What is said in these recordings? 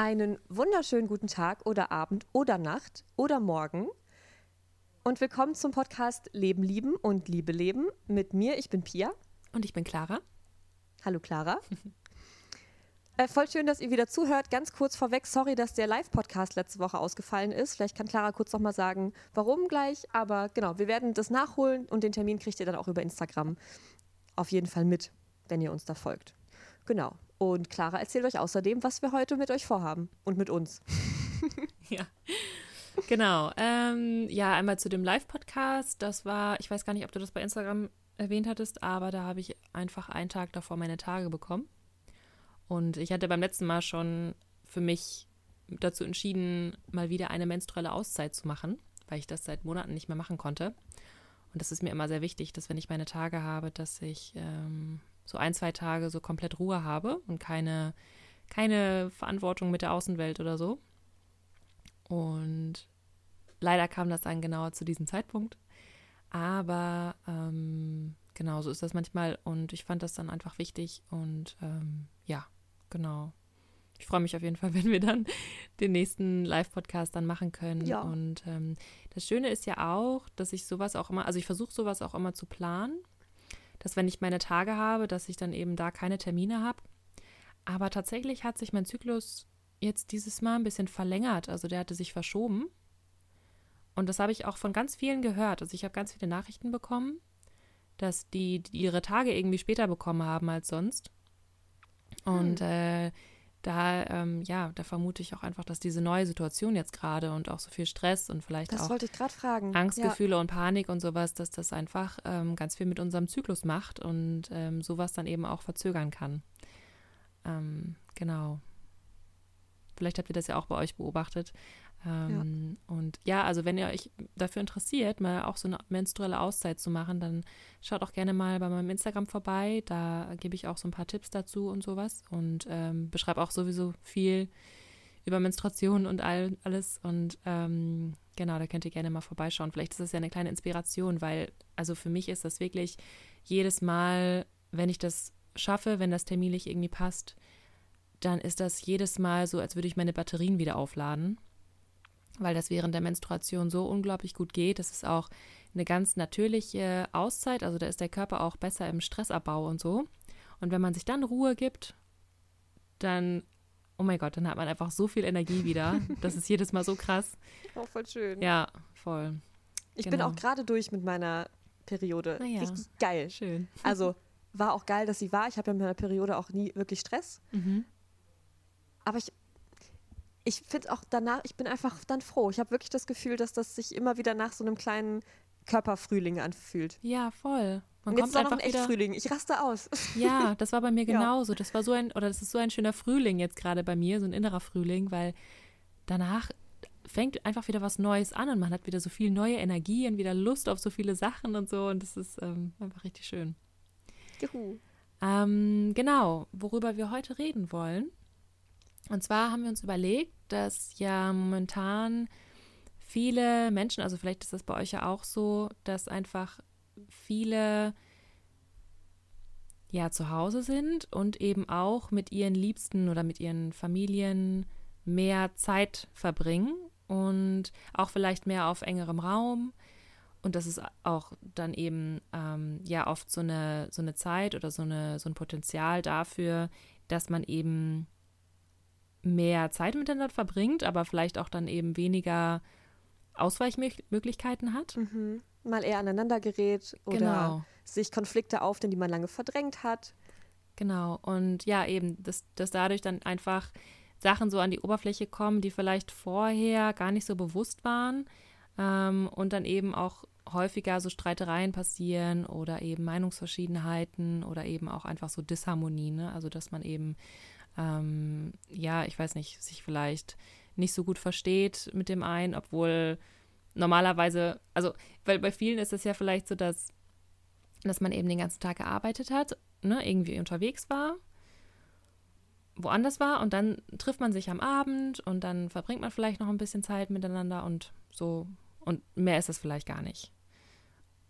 Einen wunderschönen guten Tag oder Abend oder Nacht oder Morgen. Und willkommen zum Podcast Leben lieben und Liebe leben mit mir. Ich bin Pia. Und ich bin Clara. Hallo Clara. äh, voll schön, dass ihr wieder zuhört. Ganz kurz vorweg, sorry, dass der Live-Podcast letzte Woche ausgefallen ist. Vielleicht kann Clara kurz nochmal sagen, warum gleich. Aber genau, wir werden das nachholen und den Termin kriegt ihr dann auch über Instagram auf jeden Fall mit, wenn ihr uns da folgt. Genau. Und Clara erzählt euch außerdem, was wir heute mit euch vorhaben und mit uns. ja. Genau. Ähm, ja, einmal zu dem Live-Podcast. Das war, ich weiß gar nicht, ob du das bei Instagram erwähnt hattest, aber da habe ich einfach einen Tag davor meine Tage bekommen. Und ich hatte beim letzten Mal schon für mich dazu entschieden, mal wieder eine menstruelle Auszeit zu machen, weil ich das seit Monaten nicht mehr machen konnte. Und das ist mir immer sehr wichtig, dass wenn ich meine Tage habe, dass ich ähm, so ein, zwei Tage so komplett Ruhe habe und keine, keine Verantwortung mit der Außenwelt oder so. Und leider kam das dann genauer zu diesem Zeitpunkt. Aber ähm, genau, so ist das manchmal. Und ich fand das dann einfach wichtig. Und ähm, ja, genau. Ich freue mich auf jeden Fall, wenn wir dann den nächsten Live-Podcast dann machen können. Ja. Und ähm, das Schöne ist ja auch, dass ich sowas auch immer, also ich versuche sowas auch immer zu planen dass wenn ich meine Tage habe, dass ich dann eben da keine Termine habe. Aber tatsächlich hat sich mein Zyklus jetzt dieses Mal ein bisschen verlängert. Also der hatte sich verschoben. Und das habe ich auch von ganz vielen gehört. Also ich habe ganz viele Nachrichten bekommen, dass die, die ihre Tage irgendwie später bekommen haben als sonst. Und hm. äh, da, ähm, ja, da vermute ich auch einfach, dass diese neue Situation jetzt gerade und auch so viel Stress und vielleicht das auch Angstgefühle ja. und Panik und sowas, dass das einfach ähm, ganz viel mit unserem Zyklus macht und ähm, sowas dann eben auch verzögern kann. Ähm, genau. Vielleicht habt ihr das ja auch bei euch beobachtet. Ähm, ja. Und ja, also wenn ihr euch dafür interessiert, mal auch so eine menstruelle Auszeit zu machen, dann schaut auch gerne mal bei meinem Instagram vorbei. Da gebe ich auch so ein paar Tipps dazu und sowas und ähm, beschreibe auch sowieso viel über Menstruation und all, alles. Und ähm, genau, da könnt ihr gerne mal vorbeischauen. Vielleicht ist das ja eine kleine Inspiration, weil also für mich ist das wirklich jedes Mal, wenn ich das schaffe, wenn das terminlich irgendwie passt, dann ist das jedes Mal so, als würde ich meine Batterien wieder aufladen weil das während der Menstruation so unglaublich gut geht. Das ist auch eine ganz natürliche Auszeit, also da ist der Körper auch besser im Stressabbau und so. Und wenn man sich dann Ruhe gibt, dann, oh mein Gott, dann hat man einfach so viel Energie wieder. Das ist jedes Mal so krass. Auch voll schön. Ja, voll. Ich genau. bin auch gerade durch mit meiner Periode. Ja, Richtig geil. Schön. Also war auch geil, dass sie war. Ich habe ja mit meiner Periode auch nie wirklich Stress. Mhm. Aber ich ich finde auch danach, ich bin einfach dann froh. Ich habe wirklich das Gefühl, dass das sich immer wieder nach so einem kleinen Körperfrühling anfühlt. Ja, voll. Man und jetzt kommt einfach noch ein echt Frühling. Ich raste aus. Ja, das war bei mir genauso. Das war so ein, oder das ist so ein schöner Frühling jetzt gerade bei mir, so ein innerer Frühling, weil danach fängt einfach wieder was Neues an und man hat wieder so viel neue Energie und wieder Lust auf so viele Sachen und so und das ist ähm, einfach richtig schön. Juhu. Ähm, genau, worüber wir heute reden wollen, und zwar haben wir uns überlegt, dass ja momentan viele Menschen, also vielleicht ist das bei euch ja auch so, dass einfach viele ja zu Hause sind und eben auch mit ihren Liebsten oder mit ihren Familien mehr Zeit verbringen und auch vielleicht mehr auf engerem Raum. Und das ist auch dann eben ähm, ja oft so eine, so eine Zeit oder so, eine, so ein Potenzial dafür, dass man eben mehr Zeit miteinander verbringt, aber vielleicht auch dann eben weniger Ausweichmöglichkeiten hat. Mhm. Mal eher aneinander gerät oder genau. sich Konflikte aufnehmen, die man lange verdrängt hat. Genau. Und ja, eben, dass, dass dadurch dann einfach Sachen so an die Oberfläche kommen, die vielleicht vorher gar nicht so bewusst waren ähm, und dann eben auch häufiger so Streitereien passieren oder eben Meinungsverschiedenheiten oder eben auch einfach so Disharmonie. Ne? Also dass man eben ähm, ja, ich weiß nicht, sich vielleicht nicht so gut versteht mit dem einen, obwohl normalerweise, also, weil bei vielen ist es ja vielleicht so, dass, dass man eben den ganzen Tag gearbeitet hat, ne, irgendwie unterwegs war, woanders war und dann trifft man sich am Abend und dann verbringt man vielleicht noch ein bisschen Zeit miteinander und so und mehr ist es vielleicht gar nicht.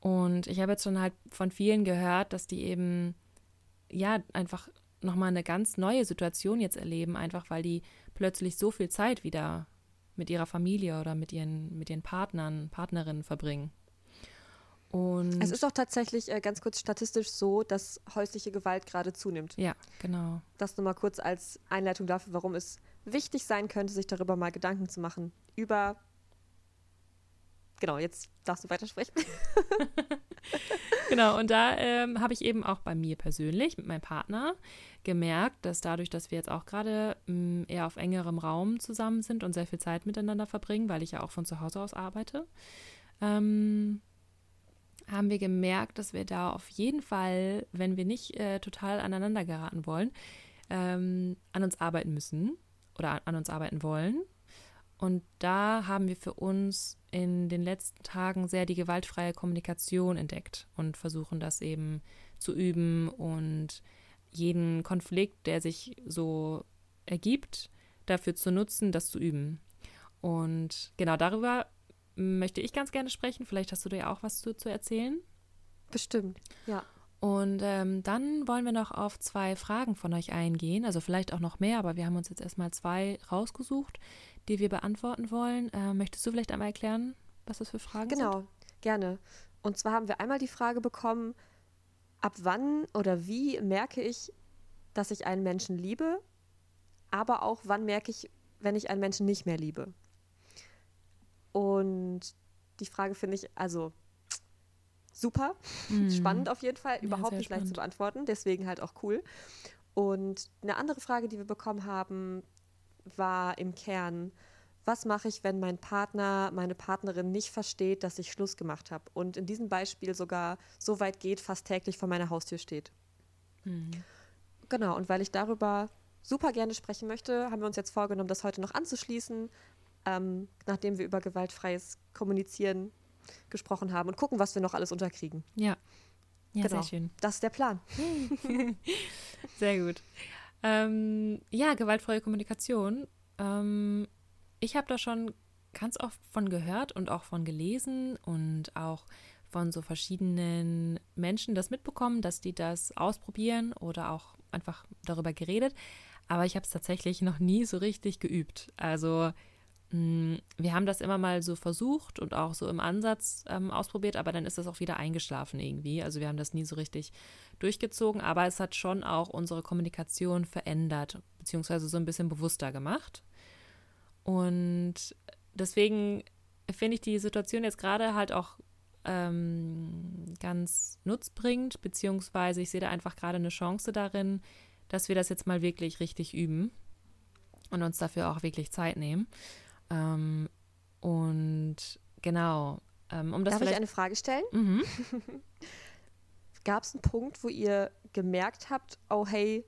Und ich habe jetzt schon halt von vielen gehört, dass die eben ja einfach nochmal eine ganz neue Situation jetzt erleben, einfach weil die plötzlich so viel Zeit wieder mit ihrer Familie oder mit ihren, mit ihren Partnern, Partnerinnen verbringen. Und es ist auch tatsächlich äh, ganz kurz statistisch so, dass häusliche Gewalt gerade zunimmt. Ja, genau. Das nur mal kurz als Einleitung dafür, warum es wichtig sein könnte, sich darüber mal Gedanken zu machen. Über. Genau, jetzt darfst du weitersprechen. genau, und da ähm, habe ich eben auch bei mir persönlich mit meinem Partner gemerkt, dass dadurch, dass wir jetzt auch gerade mm, eher auf engerem Raum zusammen sind und sehr viel Zeit miteinander verbringen, weil ich ja auch von zu Hause aus arbeite, ähm, haben wir gemerkt, dass wir da auf jeden Fall, wenn wir nicht äh, total aneinander geraten wollen, ähm, an uns arbeiten müssen oder an, an uns arbeiten wollen. Und da haben wir für uns in den letzten Tagen sehr die gewaltfreie Kommunikation entdeckt und versuchen das eben zu üben und jeden Konflikt, der sich so ergibt, dafür zu nutzen, das zu üben. Und genau darüber möchte ich ganz gerne sprechen. Vielleicht hast du dir auch was zu, zu erzählen. Bestimmt, ja. Und ähm, dann wollen wir noch auf zwei Fragen von euch eingehen, also vielleicht auch noch mehr, aber wir haben uns jetzt erstmal zwei rausgesucht, die wir beantworten wollen. Äh, möchtest du vielleicht einmal erklären, was das für Fragen genau, sind? Genau, gerne. Und zwar haben wir einmal die Frage bekommen, ab wann oder wie merke ich, dass ich einen Menschen liebe, aber auch wann merke ich, wenn ich einen Menschen nicht mehr liebe. Und die Frage finde ich also super, mhm. spannend auf jeden Fall, überhaupt ja, nicht spannend. leicht zu beantworten, deswegen halt auch cool. Und eine andere Frage, die wir bekommen haben, war im Kern, was mache ich, wenn mein Partner, meine Partnerin nicht versteht, dass ich Schluss gemacht habe und in diesem Beispiel sogar so weit geht, fast täglich vor meiner Haustür steht. Mhm. Genau, und weil ich darüber super gerne sprechen möchte, haben wir uns jetzt vorgenommen, das heute noch anzuschließen, ähm, nachdem wir über gewaltfreies Kommunizieren gesprochen haben und gucken, was wir noch alles unterkriegen. Ja. Ja, genau. sehr schön. Das ist der Plan. sehr gut. Ähm, ja, gewaltfreie Kommunikation. Ähm, ich habe da schon ganz oft von gehört und auch von gelesen und auch von so verschiedenen Menschen das mitbekommen, dass die das ausprobieren oder auch einfach darüber geredet. Aber ich habe es tatsächlich noch nie so richtig geübt. Also wir haben das immer mal so versucht und auch so im Ansatz ähm, ausprobiert, aber dann ist das auch wieder eingeschlafen irgendwie. Also wir haben das nie so richtig durchgezogen, aber es hat schon auch unsere Kommunikation verändert, beziehungsweise so ein bisschen bewusster gemacht. Und deswegen finde ich die Situation jetzt gerade halt auch ähm, ganz nutzbringend, beziehungsweise ich sehe da einfach gerade eine Chance darin, dass wir das jetzt mal wirklich richtig üben und uns dafür auch wirklich Zeit nehmen. Ähm, und genau, ähm, um das Darf ich eine Frage stellen? Mhm. Gab es einen Punkt, wo ihr gemerkt habt, oh hey,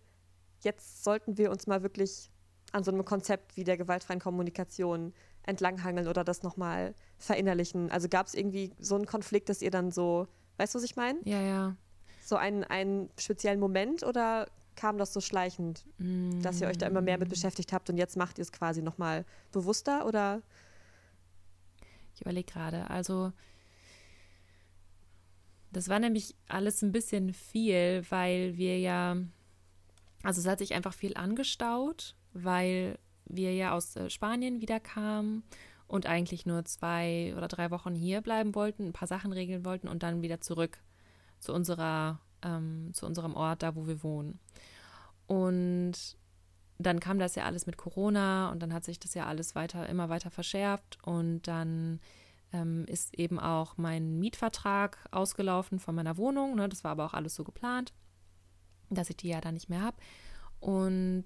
jetzt sollten wir uns mal wirklich an so einem Konzept wie der gewaltfreien Kommunikation entlanghangeln oder das nochmal verinnerlichen? Also gab es irgendwie so einen Konflikt, dass ihr dann so, weißt du, was ich meine? Ja, ja. So einen, einen speziellen Moment oder kam das so schleichend, mm. dass ihr euch da immer mehr mit mm. beschäftigt habt und jetzt macht ihr es quasi nochmal bewusster oder? Ich überlege gerade, also das war nämlich alles ein bisschen viel, weil wir ja, also es hat sich einfach viel angestaut, weil wir ja aus äh, Spanien wieder kamen und eigentlich nur zwei oder drei Wochen hier bleiben wollten, ein paar Sachen regeln wollten und dann wieder zurück zu unserer ähm, zu unserem Ort, da wo wir wohnen. Und dann kam das ja alles mit Corona und dann hat sich das ja alles weiter, immer weiter verschärft und dann ähm, ist eben auch mein Mietvertrag ausgelaufen von meiner Wohnung. Ne? Das war aber auch alles so geplant, dass ich die ja dann nicht mehr habe. Und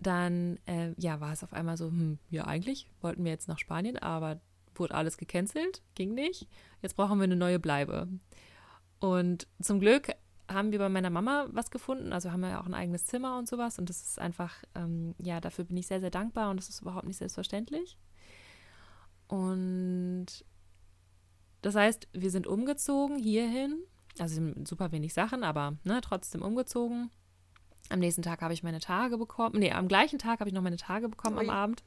dann, äh, ja, war es auf einmal so, hm, ja, eigentlich wollten wir jetzt nach Spanien, aber wurde alles gecancelt, ging nicht. Jetzt brauchen wir eine neue Bleibe. Und zum Glück haben wir bei meiner Mama was gefunden. Also haben wir ja auch ein eigenes Zimmer und sowas. Und das ist einfach, ähm, ja, dafür bin ich sehr, sehr dankbar und das ist überhaupt nicht selbstverständlich. Und das heißt, wir sind umgezogen hierhin. Also super wenig Sachen, aber ne, trotzdem umgezogen. Am nächsten Tag habe ich meine Tage bekommen. Nee, am gleichen Tag habe ich noch meine Tage bekommen Ui. am Abend.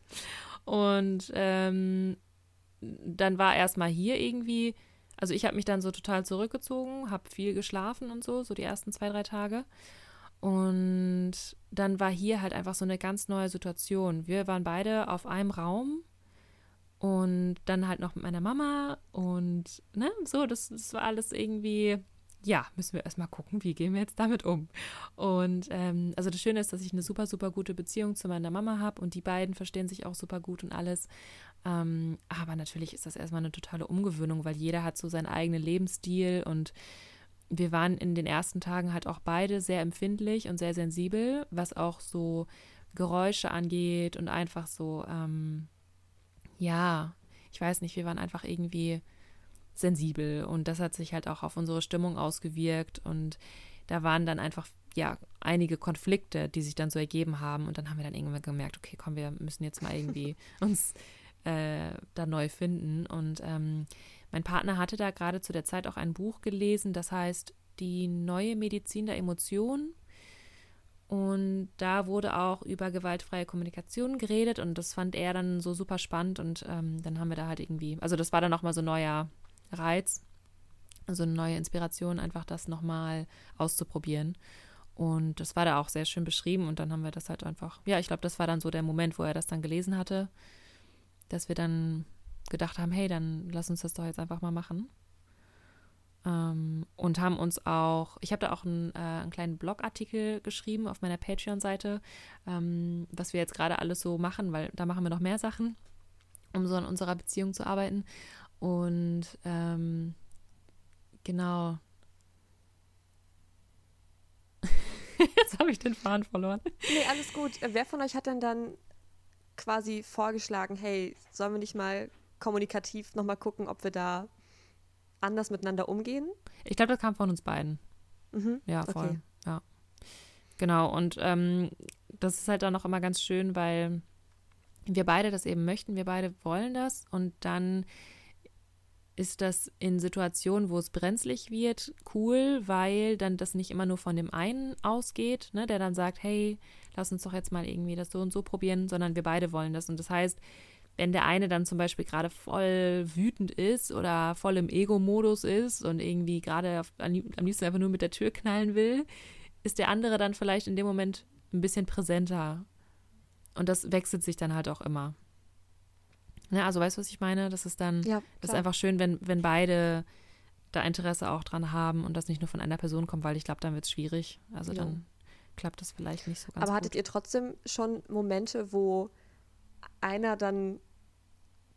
Und ähm, dann war erstmal hier irgendwie also ich habe mich dann so total zurückgezogen, habe viel geschlafen und so, so die ersten zwei, drei Tage. Und dann war hier halt einfach so eine ganz neue Situation. Wir waren beide auf einem Raum und dann halt noch mit meiner Mama und ne, so, das, das war alles irgendwie, ja, müssen wir erstmal gucken, wie gehen wir jetzt damit um. Und ähm, also das Schöne ist, dass ich eine super, super gute Beziehung zu meiner Mama habe und die beiden verstehen sich auch super gut und alles. Ähm, aber natürlich ist das erstmal eine totale Umgewöhnung, weil jeder hat so seinen eigenen Lebensstil und wir waren in den ersten Tagen halt auch beide sehr empfindlich und sehr sensibel, was auch so Geräusche angeht und einfach so, ähm, ja, ich weiß nicht, wir waren einfach irgendwie sensibel und das hat sich halt auch auf unsere Stimmung ausgewirkt und da waren dann einfach ja einige Konflikte, die sich dann so ergeben haben und dann haben wir dann irgendwann gemerkt, okay, komm, wir müssen jetzt mal irgendwie uns äh, da neu finden und ähm, mein Partner hatte da gerade zu der Zeit auch ein Buch gelesen, das heißt Die neue Medizin der Emotionen. Und da wurde auch über gewaltfreie Kommunikation geredet und das fand er dann so super spannend und ähm, dann haben wir da halt irgendwie, also das war dann nochmal so ein neuer Reiz, so eine neue Inspiration, einfach das nochmal auszuprobieren. Und das war da auch sehr schön beschrieben und dann haben wir das halt einfach, ja, ich glaube, das war dann so der Moment, wo er das dann gelesen hatte, dass wir dann gedacht haben, hey, dann lass uns das doch jetzt einfach mal machen. Ähm, und haben uns auch, ich habe da auch einen, äh, einen, kleinen Blogartikel geschrieben auf meiner Patreon-Seite, ähm, was wir jetzt gerade alles so machen, weil da machen wir noch mehr Sachen, um so an unserer Beziehung zu arbeiten. Und ähm, genau. Jetzt habe ich den Faden verloren. Nee, alles gut. Wer von euch hat denn dann quasi vorgeschlagen, hey, sollen wir nicht mal kommunikativ nochmal gucken, ob wir da anders miteinander umgehen? Ich glaube, das kam von uns beiden. Mhm. Ja, voll. Okay. Ja. Genau. Und ähm, das ist halt dann auch immer ganz schön, weil wir beide das eben möchten, wir beide wollen das und dann ist das in Situationen, wo es brenzlig wird, cool, weil dann das nicht immer nur von dem einen ausgeht, ne, der dann sagt, hey, lass uns doch jetzt mal irgendwie das so und so probieren, sondern wir beide wollen das. Und das heißt, wenn der eine dann zum Beispiel gerade voll wütend ist oder voll im Ego-Modus ist und irgendwie gerade am liebsten einfach nur mit der Tür knallen will, ist der andere dann vielleicht in dem Moment ein bisschen präsenter. Und das wechselt sich dann halt auch immer. Ja, also weißt du, was ich meine? Das ist dann, ja, das ist einfach schön, wenn, wenn beide da Interesse auch dran haben und das nicht nur von einer Person kommt, weil ich glaube, dann wird es schwierig. Also ja. dann klappt das vielleicht nicht so ganz Aber gut. hattet ihr trotzdem schon Momente, wo einer dann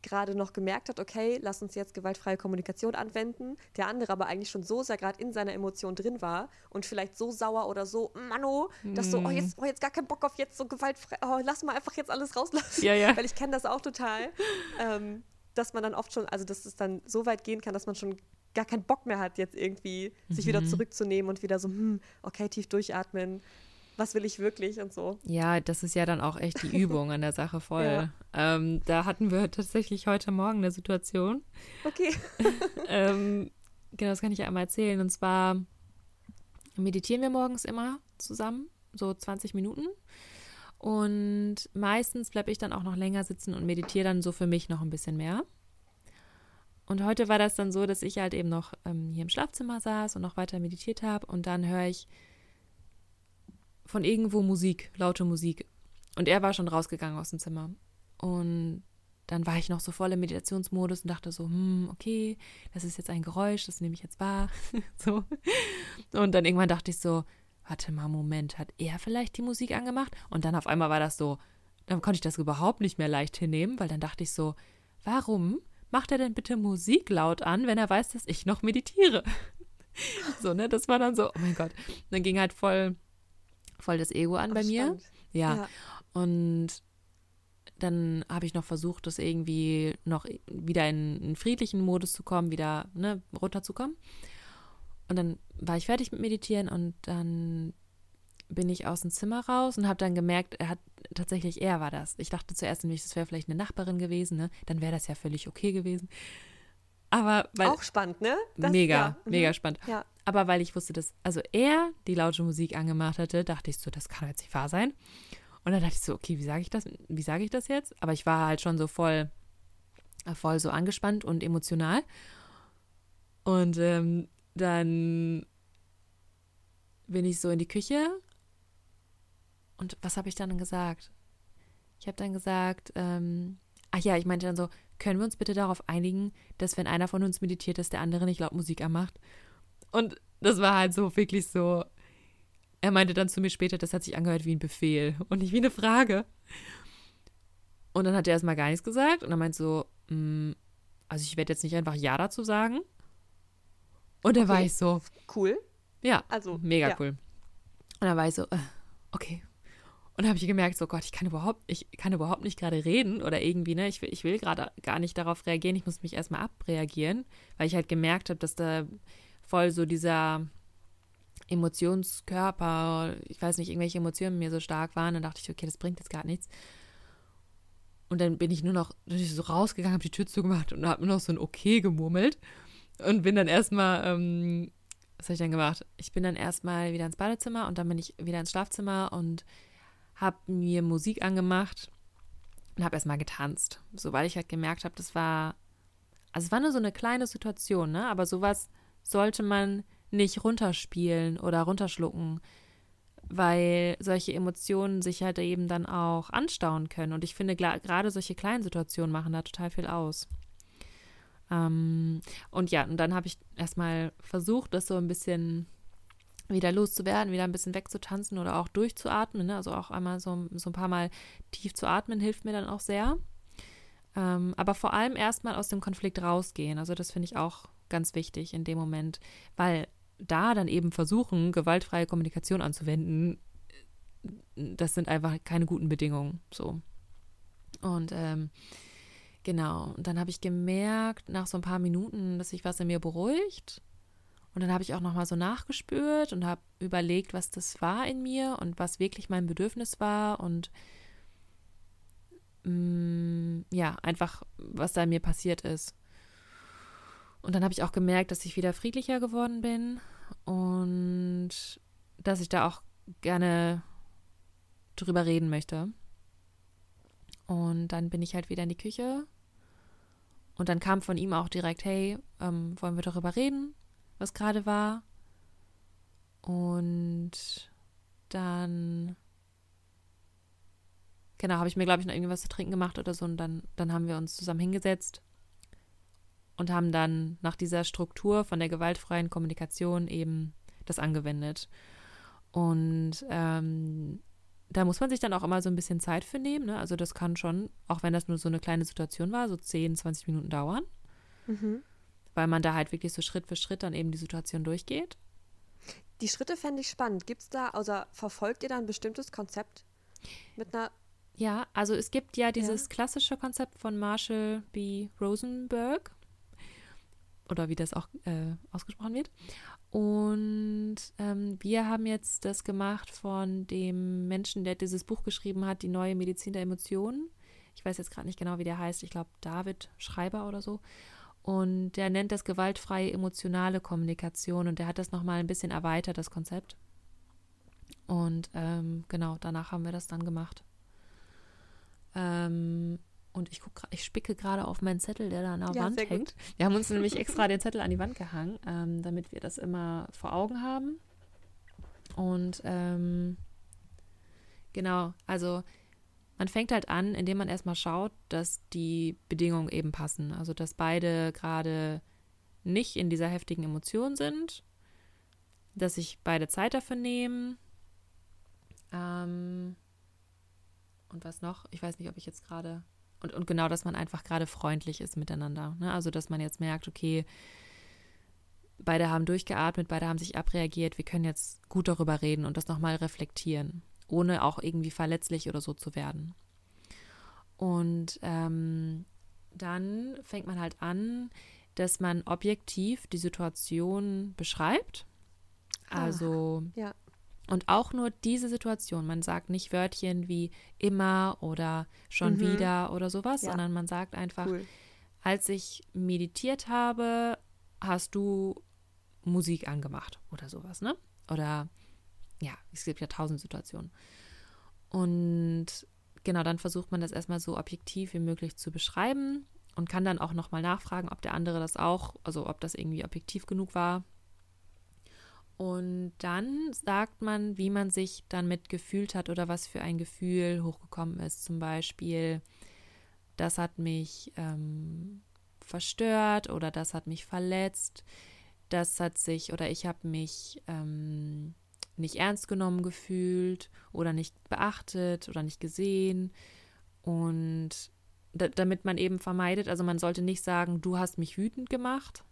gerade noch gemerkt hat, okay, lass uns jetzt gewaltfreie Kommunikation anwenden, der andere aber eigentlich schon so sehr gerade in seiner Emotion drin war und vielleicht so sauer oder so, Mano, dass mm. so, oh mhm. jetzt, oh, jetzt gar keinen Bock auf jetzt so gewaltfrei, oh, lass mal einfach jetzt alles rauslassen. Ja, ja. Weil ich kenne das auch total, ähm, dass man dann oft schon, also dass es dann so weit gehen kann, dass man schon gar keinen Bock mehr hat, jetzt irgendwie sich wieder mhm. zurückzunehmen und wieder so, hm, okay, tief durchatmen, was will ich wirklich und so. Ja, das ist ja dann auch echt die Übung an der Sache voll. Ja. Ähm, da hatten wir tatsächlich heute Morgen eine Situation. Okay. ähm, genau, das kann ich ja einmal erzählen. Und zwar meditieren wir morgens immer zusammen, so 20 Minuten. Und meistens bleibe ich dann auch noch länger sitzen und meditiere dann so für mich noch ein bisschen mehr. Und heute war das dann so, dass ich halt eben noch ähm, hier im Schlafzimmer saß und noch weiter meditiert habe. Und dann höre ich von irgendwo Musik, laute Musik. Und er war schon rausgegangen aus dem Zimmer. Und dann war ich noch so voll im Meditationsmodus und dachte so, hm, okay, das ist jetzt ein Geräusch, das nehme ich jetzt wahr. so. Und dann irgendwann dachte ich so, warte mal, Moment, hat er vielleicht die Musik angemacht? Und dann auf einmal war das so, dann konnte ich das überhaupt nicht mehr leicht hinnehmen, weil dann dachte ich so, warum macht er denn bitte Musik laut an, wenn er weiß, dass ich noch meditiere? so, ne, das war dann so, oh mein Gott. dann ging halt voll voll das Ego an Ach, bei mir. Ja. ja. Und dann habe ich noch versucht, das irgendwie noch wieder in einen friedlichen Modus zu kommen, wieder ne, runterzukommen. Und dann war ich fertig mit Meditieren und dann bin ich aus dem Zimmer raus und habe dann gemerkt, er hat tatsächlich, er war das. Ich dachte zuerst nämlich, das wäre vielleicht eine Nachbarin gewesen, ne? Dann wäre das ja völlig okay gewesen. Aber weil. Auch spannend, ne? Das, mega, ja. mega mhm. spannend. Ja. Aber weil ich wusste, dass, also er die laute Musik angemacht hatte, dachte ich so, das kann jetzt nicht wahr sein. Und dann dachte ich so, okay, wie sage ich das? Wie sage ich das jetzt? Aber ich war halt schon so voll, voll so angespannt und emotional. Und ähm, dann bin ich so in die Küche und was habe ich dann gesagt? Ich habe dann gesagt, ähm, ach ja, ich meinte dann so, können wir uns bitte darauf einigen, dass wenn einer von uns meditiert, dass der andere nicht laut Musik anmacht? Und das war halt so wirklich so. Er meinte dann zu mir später, das hat sich angehört wie ein Befehl und nicht wie eine Frage. Und dann hat er erstmal gar nichts gesagt und er meint so, mm, also ich werde jetzt nicht einfach Ja dazu sagen. Und da okay. war ich so. Cool. Ja, also mega ja. cool. Und dann war ich so, äh, okay. Und habe ich gemerkt, so Gott, ich kann überhaupt, ich kann überhaupt nicht gerade reden oder irgendwie, ne, ich will, ich will gerade gar nicht darauf reagieren, ich muss mich erstmal abreagieren, weil ich halt gemerkt habe, dass da voll so dieser Emotionskörper, ich weiß nicht, irgendwelche Emotionen mir so stark waren. Dann dachte ich, okay, das bringt jetzt gar nichts. Und dann bin ich nur noch so rausgegangen, habe die Tür zugemacht und habe nur noch so ein Okay gemurmelt und bin dann erstmal, ähm, was habe ich dann gemacht? Ich bin dann erstmal wieder ins Badezimmer und dann bin ich wieder ins Schlafzimmer und habe mir Musik angemacht und habe erstmal getanzt. So, weil ich halt gemerkt habe, das war, also es war nur so eine kleine Situation, ne? Aber sowas sollte man nicht runterspielen oder runterschlucken, weil solche Emotionen sich halt eben dann auch anstauen können. Und ich finde, gerade solche kleinen Situationen machen da total viel aus. Ähm, und ja, und dann habe ich erstmal versucht, das so ein bisschen wieder loszuwerden, wieder ein bisschen wegzutanzen oder auch durchzuatmen. Ne? Also auch einmal so, so ein paar Mal tief zu atmen hilft mir dann auch sehr. Ähm, aber vor allem erstmal aus dem Konflikt rausgehen. Also das finde ich auch ganz wichtig in dem Moment, weil da dann eben versuchen, gewaltfreie Kommunikation anzuwenden, das sind einfach keine guten Bedingungen. So. Und ähm, genau, und dann habe ich gemerkt, nach so ein paar Minuten, dass sich was in mir beruhigt. Und dann habe ich auch nochmal so nachgespürt und habe überlegt, was das war in mir und was wirklich mein Bedürfnis war und mh, mm, ja, einfach, was da in mir passiert ist. Und dann habe ich auch gemerkt, dass ich wieder friedlicher geworden bin und dass ich da auch gerne drüber reden möchte. Und dann bin ich halt wieder in die Küche. Und dann kam von ihm auch direkt, hey, ähm, wollen wir darüber reden, was gerade war? Und dann, genau, habe ich mir, glaube ich, noch irgendwas zu trinken gemacht oder so. Und dann, dann haben wir uns zusammen hingesetzt und haben dann nach dieser Struktur von der gewaltfreien Kommunikation eben das angewendet. Und ähm, da muss man sich dann auch immer so ein bisschen Zeit für nehmen. Ne? Also das kann schon, auch wenn das nur so eine kleine Situation war, so 10, 20 Minuten dauern. Mhm. Weil man da halt wirklich so Schritt für Schritt dann eben die Situation durchgeht. Die Schritte fände ich spannend. Gibt es da, also verfolgt ihr da ein bestimmtes Konzept mit einer ja, also es gibt ja dieses ja. klassische Konzept von Marshall B. Rosenberg oder wie das auch äh, ausgesprochen wird. Und ähm, wir haben jetzt das gemacht von dem Menschen, der dieses Buch geschrieben hat, Die neue Medizin der Emotionen. Ich weiß jetzt gerade nicht genau, wie der heißt. Ich glaube, David Schreiber oder so. Und der nennt das gewaltfreie emotionale Kommunikation. Und der hat das nochmal ein bisschen erweitert, das Konzept. Und ähm, genau, danach haben wir das dann gemacht. Ähm, und ich guck, ich spicke gerade auf meinen Zettel, der da an der ja, Wand hängt. Gut. Wir haben uns nämlich extra den Zettel an die Wand gehangen, ähm, damit wir das immer vor Augen haben. Und ähm, genau, also man fängt halt an, indem man erstmal schaut, dass die Bedingungen eben passen. Also dass beide gerade nicht in dieser heftigen Emotion sind, dass sich beide Zeit dafür nehmen. Ähm, und was noch? Ich weiß nicht, ob ich jetzt gerade und, und genau, dass man einfach gerade freundlich ist miteinander. Ne? Also, dass man jetzt merkt, okay, beide haben durchgeatmet, beide haben sich abreagiert, wir können jetzt gut darüber reden und das nochmal reflektieren, ohne auch irgendwie verletzlich oder so zu werden. Und ähm, dann fängt man halt an, dass man objektiv die Situation beschreibt. Ah, also ah, ja. Und auch nur diese Situation. Man sagt nicht Wörtchen wie immer oder schon mhm. wieder oder sowas, ja. sondern man sagt einfach, cool. als ich meditiert habe, hast du Musik angemacht oder sowas, ne? Oder ja, es gibt ja tausend Situationen. Und genau, dann versucht man das erstmal so objektiv wie möglich zu beschreiben und kann dann auch nochmal nachfragen, ob der andere das auch, also ob das irgendwie objektiv genug war Und dann sagt man, wie man sich dann mit gefühlt hat oder was für ein Gefühl hochgekommen ist. Zum Beispiel, das hat mich ähm, verstört oder das hat mich verletzt. Das hat sich oder ich habe mich ähm, nicht ernst genommen gefühlt oder nicht beachtet oder nicht gesehen. Und da, damit man eben vermeidet, also man sollte nicht sagen, du hast mich wütend gemacht,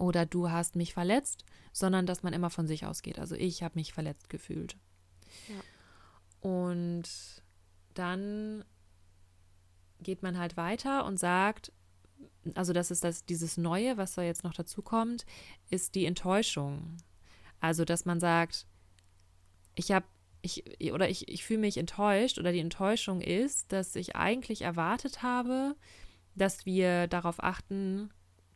oder du hast mich verletzt, sondern dass man immer von sich ausgeht. Also ich habe mich verletzt gefühlt. Ja. Und dann geht man halt weiter und sagt, also das ist das, dieses Neue, was da jetzt noch dazu kommt, ist die Enttäuschung. Also, dass man sagt, ich habe, ich, oder ich, ich fühle mich enttäuscht oder die Enttäuschung ist, dass ich eigentlich erwartet habe, dass wir darauf achten,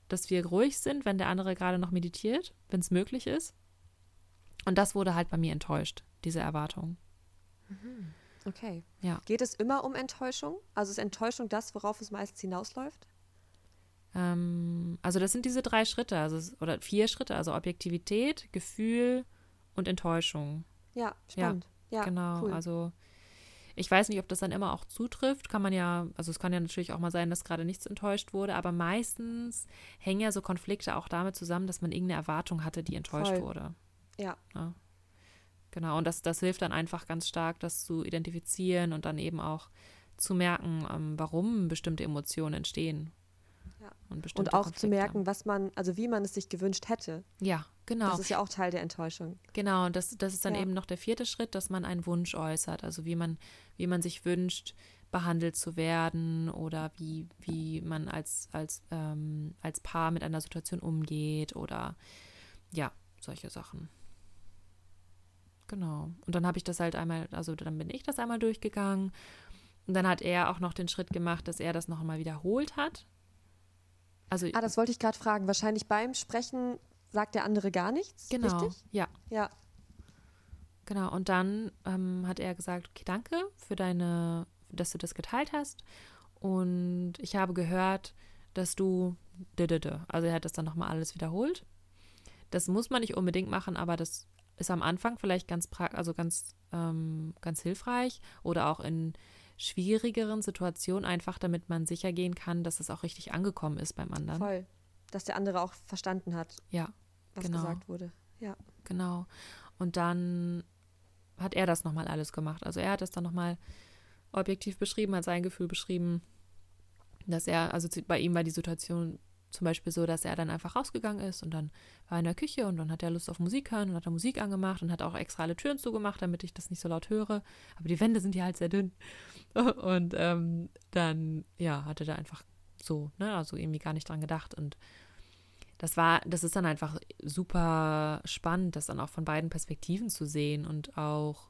dass wir ruhig sind, wenn der andere gerade noch meditiert, wenn es möglich ist. Und das wurde halt bei mir enttäuscht, diese Erwartung. Mhm. Okay. Ja. Geht es immer um Enttäuschung? Also ist Enttäuschung das, worauf es meistens hinausläuft? Ähm, also das sind diese drei Schritte, also oder vier Schritte, also Objektivität, Gefühl und Enttäuschung. Ja, spannend. Ja, ja genau. Cool. Also ich weiß nicht, ob das dann immer auch zutrifft. Kann man ja, also es kann ja natürlich auch mal sein, dass gerade nichts enttäuscht wurde, aber meistens hängen ja so Konflikte auch damit zusammen, dass man irgendeine Erwartung hatte, die enttäuscht Voll. wurde. Ja. ja. Genau, und das, das hilft dann einfach ganz stark, das zu identifizieren und dann eben auch zu merken, ähm, warum bestimmte Emotionen entstehen. Ja. Und, und, auch Konflikte. zu merken, was man, also wie man es sich gewünscht hätte. Ja, Genau. Das ist ja auch Teil der Enttäuschung. Genau, und das, das ist dann ja. eben noch der vierte Schritt, dass man einen Wunsch äußert, also wie man, wie man sich wünscht, behandelt zu werden oder wie, wie man als, als, ähm, als Paar mit einer Situation umgeht oder ja, solche Sachen. Genau. Und dann habe ich das halt einmal, also dann bin ich das einmal durchgegangen. Und dann hat er auch noch den Schritt gemacht, dass er das noch einmal wiederholt hat. Also, ah, das wollte ich gerade fragen. Wahrscheinlich beim Sprechen sagt der andere gar nichts. Genau. Richtig? Ja. Ja. Genau. Und dann ähm, hat er gesagt, okay, danke für deine, dass du das geteilt hast. Und ich habe gehört, dass du, also er hat das dann nochmal alles wiederholt. Das muss man nicht unbedingt machen, aber das ist am Anfang vielleicht ganz, also ganz, ähm, ganz hilfreich oder auch in schwierigeren Situationen einfach, damit man sicher gehen kann, dass es auch richtig angekommen ist beim anderen. Voll. Dass der andere auch verstanden hat. Ja was genau. gesagt wurde. Ja. Genau. Und dann hat er das nochmal alles gemacht. Also er hat das dann nochmal objektiv beschrieben, hat sein Gefühl beschrieben, dass er, also bei ihm war die Situation zum Beispiel so, dass er dann einfach rausgegangen ist und dann war er in der Küche und dann hat er Lust auf Musik hören und hat er Musik angemacht und hat auch extra alle Türen zugemacht, damit ich das nicht so laut höre. Aber die Wände sind ja halt sehr dünn. Und ähm, dann, ja, hatte er einfach so, ne, also irgendwie gar nicht dran gedacht und das war, das ist dann einfach super spannend, das dann auch von beiden Perspektiven zu sehen und auch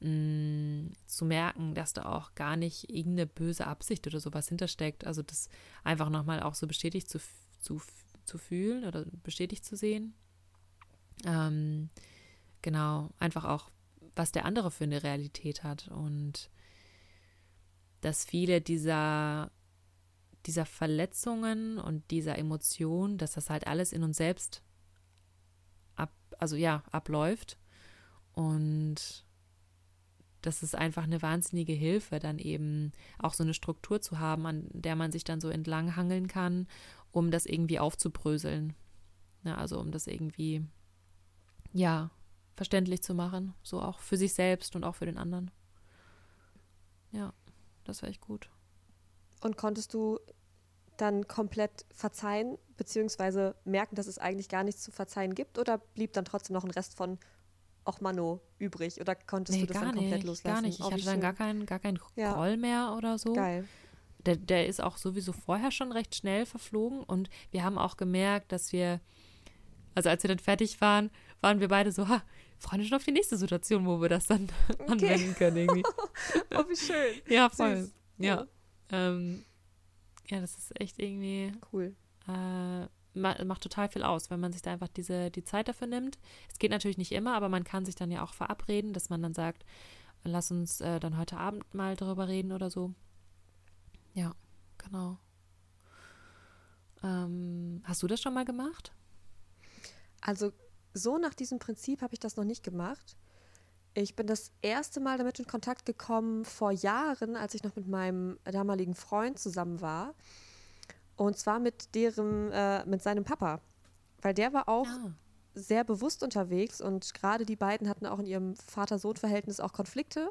mh, mm, zu merken, dass da auch gar nicht irgendeine böse Absicht oder sowas hintersteckt. Also das einfach nochmal auch so bestätigt zu, zu, zu fühlen oder bestätigt zu sehen. Ähm, genau, einfach auch, was der andere für eine Realität hat und dass viele dieser dieser Verletzungen und dieser Emotionen, dass das halt alles in uns selbst ab, also ja, abläuft. Und das ist einfach eine wahnsinnige Hilfe, dann eben auch so eine Struktur zu haben, an der man sich dann so entlang hangeln kann, um das irgendwie aufzubröseln. Ja, also um das irgendwie, ja, verständlich zu machen. So auch für sich selbst und auch für den anderen. Ja, das wäre echt gut. Und konntest du dann komplett verzeihen, beziehungsweise merken, dass es eigentlich gar nichts zu verzeihen gibt? Oder blieb dann trotzdem noch ein Rest von Och Mano übrig? Oder konntest nee, du das dann komplett nicht, loslassen? Gar nicht. Ich oh, hatte dann gar keinen gar kein ja. Groll mehr oder so. Geil. Der, der ist auch sowieso vorher schon recht schnell verflogen und wir haben auch gemerkt, dass wir, also als wir dann fertig waren, waren wir beide so, ha, freuen uns schon auf die nächste Situation, wo wir das dann okay. anwenden können irgendwie. oh, wie schön. Ja, voll. Süß. Ja. Ähm, ja, das ist echt irgendwie cool. Äh, macht total viel aus, wenn man sich da einfach diese, die Zeit dafür nimmt. Es geht natürlich nicht immer, aber man kann sich dann ja auch verabreden, dass man dann sagt, lass uns äh, dann heute Abend mal darüber reden oder so. Ja, genau. Ähm, hast du das schon mal gemacht? Also so nach diesem Prinzip habe ich das noch nicht gemacht. Ich bin das erste Mal damit in Kontakt gekommen vor Jahren, als ich noch mit meinem damaligen Freund zusammen war. Und zwar mit deren, äh, mit seinem Papa. Weil der war auch Ah. sehr bewusst unterwegs und gerade die beiden hatten auch in ihrem Vater-Sohn-Verhältnis auch Konflikte.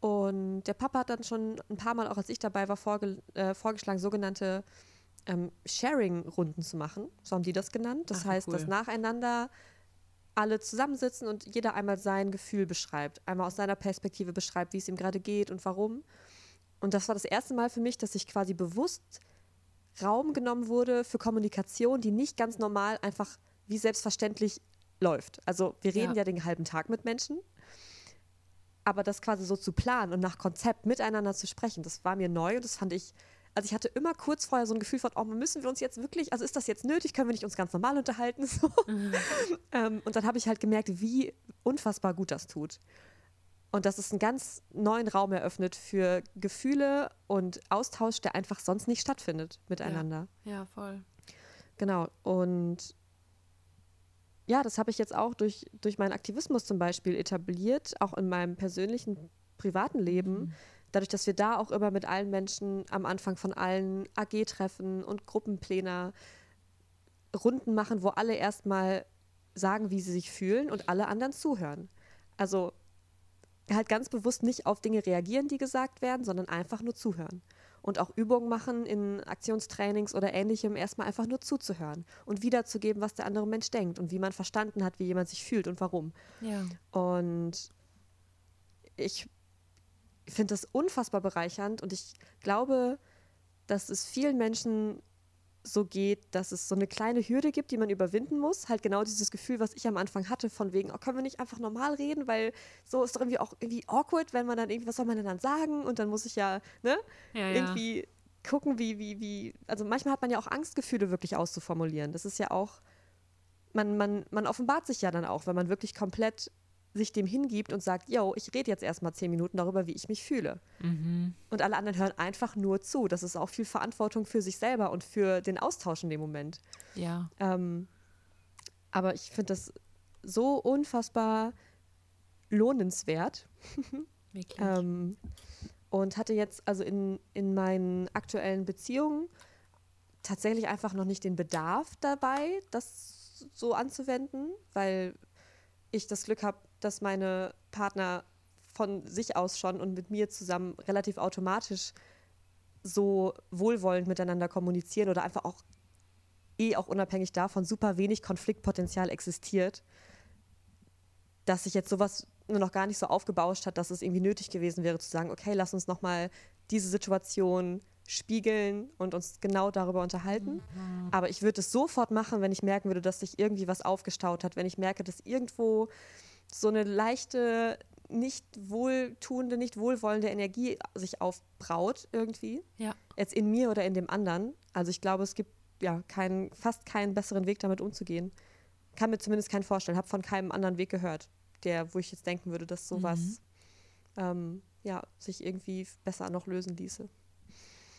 Und der Papa hat dann schon ein paar Mal, auch als ich dabei war, vorge äh, vorgeschlagen, sogenannte ähm, Sharing-Runden zu machen. So haben die das genannt. Das Ach, heißt, cool. dass nacheinander alle zusammensitzen und jeder einmal sein Gefühl beschreibt. Einmal aus seiner Perspektive beschreibt, wie es ihm gerade geht und warum. Und das war das erste Mal für mich, dass ich quasi bewusst Raum genommen wurde für Kommunikation, die nicht ganz normal einfach wie selbstverständlich läuft. Also wir reden Ja. ja, den halben Tag mit Menschen, aber das quasi so zu planen und nach Konzept miteinander zu sprechen, das war mir neu und das fand ich, also ich hatte immer kurz vorher so ein Gefühl von, oh, müssen wir uns jetzt wirklich, also ist das jetzt nötig, können wir nicht uns ganz normal unterhalten? So. ähm, und dann habe ich halt gemerkt, wie unfassbar gut das tut. Und dass es einen ganz neuen Raum eröffnet für Gefühle und Austausch, der einfach sonst nicht stattfindet miteinander. Ja, voll. Genau. Und ja, das habe ich jetzt auch durch, durch meinen Aktivismus zum Beispiel etabliert, auch in meinem persönlichen, privaten Leben. Dadurch, dass wir da auch immer mit allen Menschen am Anfang von allen AG-Treffen und Gruppenpläne Runden machen, wo alle erstmal sagen, wie sie sich fühlen und alle anderen zuhören. Also halt ganz bewusst nicht auf Dinge reagieren, die gesagt werden, sondern einfach nur zuhören. Und auch Übungen machen in Aktionstrainings oder ähnlichem, erstmal einfach nur zuzuhören und wiederzugeben, was der andere Mensch denkt und wie man verstanden hat, wie jemand sich fühlt und warum. Ja. Und ich finde das unfassbar bereichernd und ich glaube, dass es vielen Menschen so geht, dass es so eine kleine Hürde gibt, die man überwinden muss. Halt genau dieses Gefühl, was ich am Anfang hatte, von wegen, oh, können wir nicht einfach normal reden, weil so ist doch irgendwie auch irgendwie awkward, wenn man dann irgendwie, was soll man denn dann sagen? Und dann muss ich ja, ne, Ja, ja. irgendwie gucken, wie, wie, wie, also manchmal hat man ja auch Angst, Gefühle wirklich auszuformulieren. Das ist ja auch, man, man, man offenbart sich ja dann auch, wenn man wirklich komplett sich dem hingibt und sagt, yo, ich rede jetzt erstmal zehn Minuten darüber, wie ich mich fühle. Mhm. Und alle anderen hören einfach nur zu. Das ist auch viel Verantwortung für sich selber und für den Austausch in dem Moment. Ja. Ähm, aber ich finde das so unfassbar lohnenswert. Wirklich. Ähm, und hatte jetzt also in, in meinen aktuellen Beziehungen tatsächlich einfach noch nicht den Bedarf dabei, das so anzuwenden, weil ich das Glück habe, dass meine Partner von sich aus schon und mit mir zusammen relativ automatisch so wohlwollend miteinander kommunizieren oder einfach auch eh auch unabhängig davon super wenig Konfliktpotenzial existiert, dass sich jetzt sowas nur noch gar nicht so aufgebauscht hat, dass es irgendwie nötig gewesen wäre zu sagen, okay, lass uns nochmal diese Situation spiegeln und uns genau darüber unterhalten. Aber ich würde es sofort machen, wenn ich merken würde, dass sich irgendwie was aufgestaut hat, wenn ich merke, dass irgendwo so eine leichte, nicht wohltuende, nicht wohlwollende Energie sich aufbraut irgendwie. Ja. Jetzt in mir oder in dem anderen. Also ich glaube, es gibt ja keinen, fast keinen besseren Weg, damit umzugehen. Kann mir zumindest keinen vorstellen. Habe von keinem anderen Weg gehört, der, wo ich jetzt denken würde, dass sowas ähm, ja, sich irgendwie besser noch lösen ließe.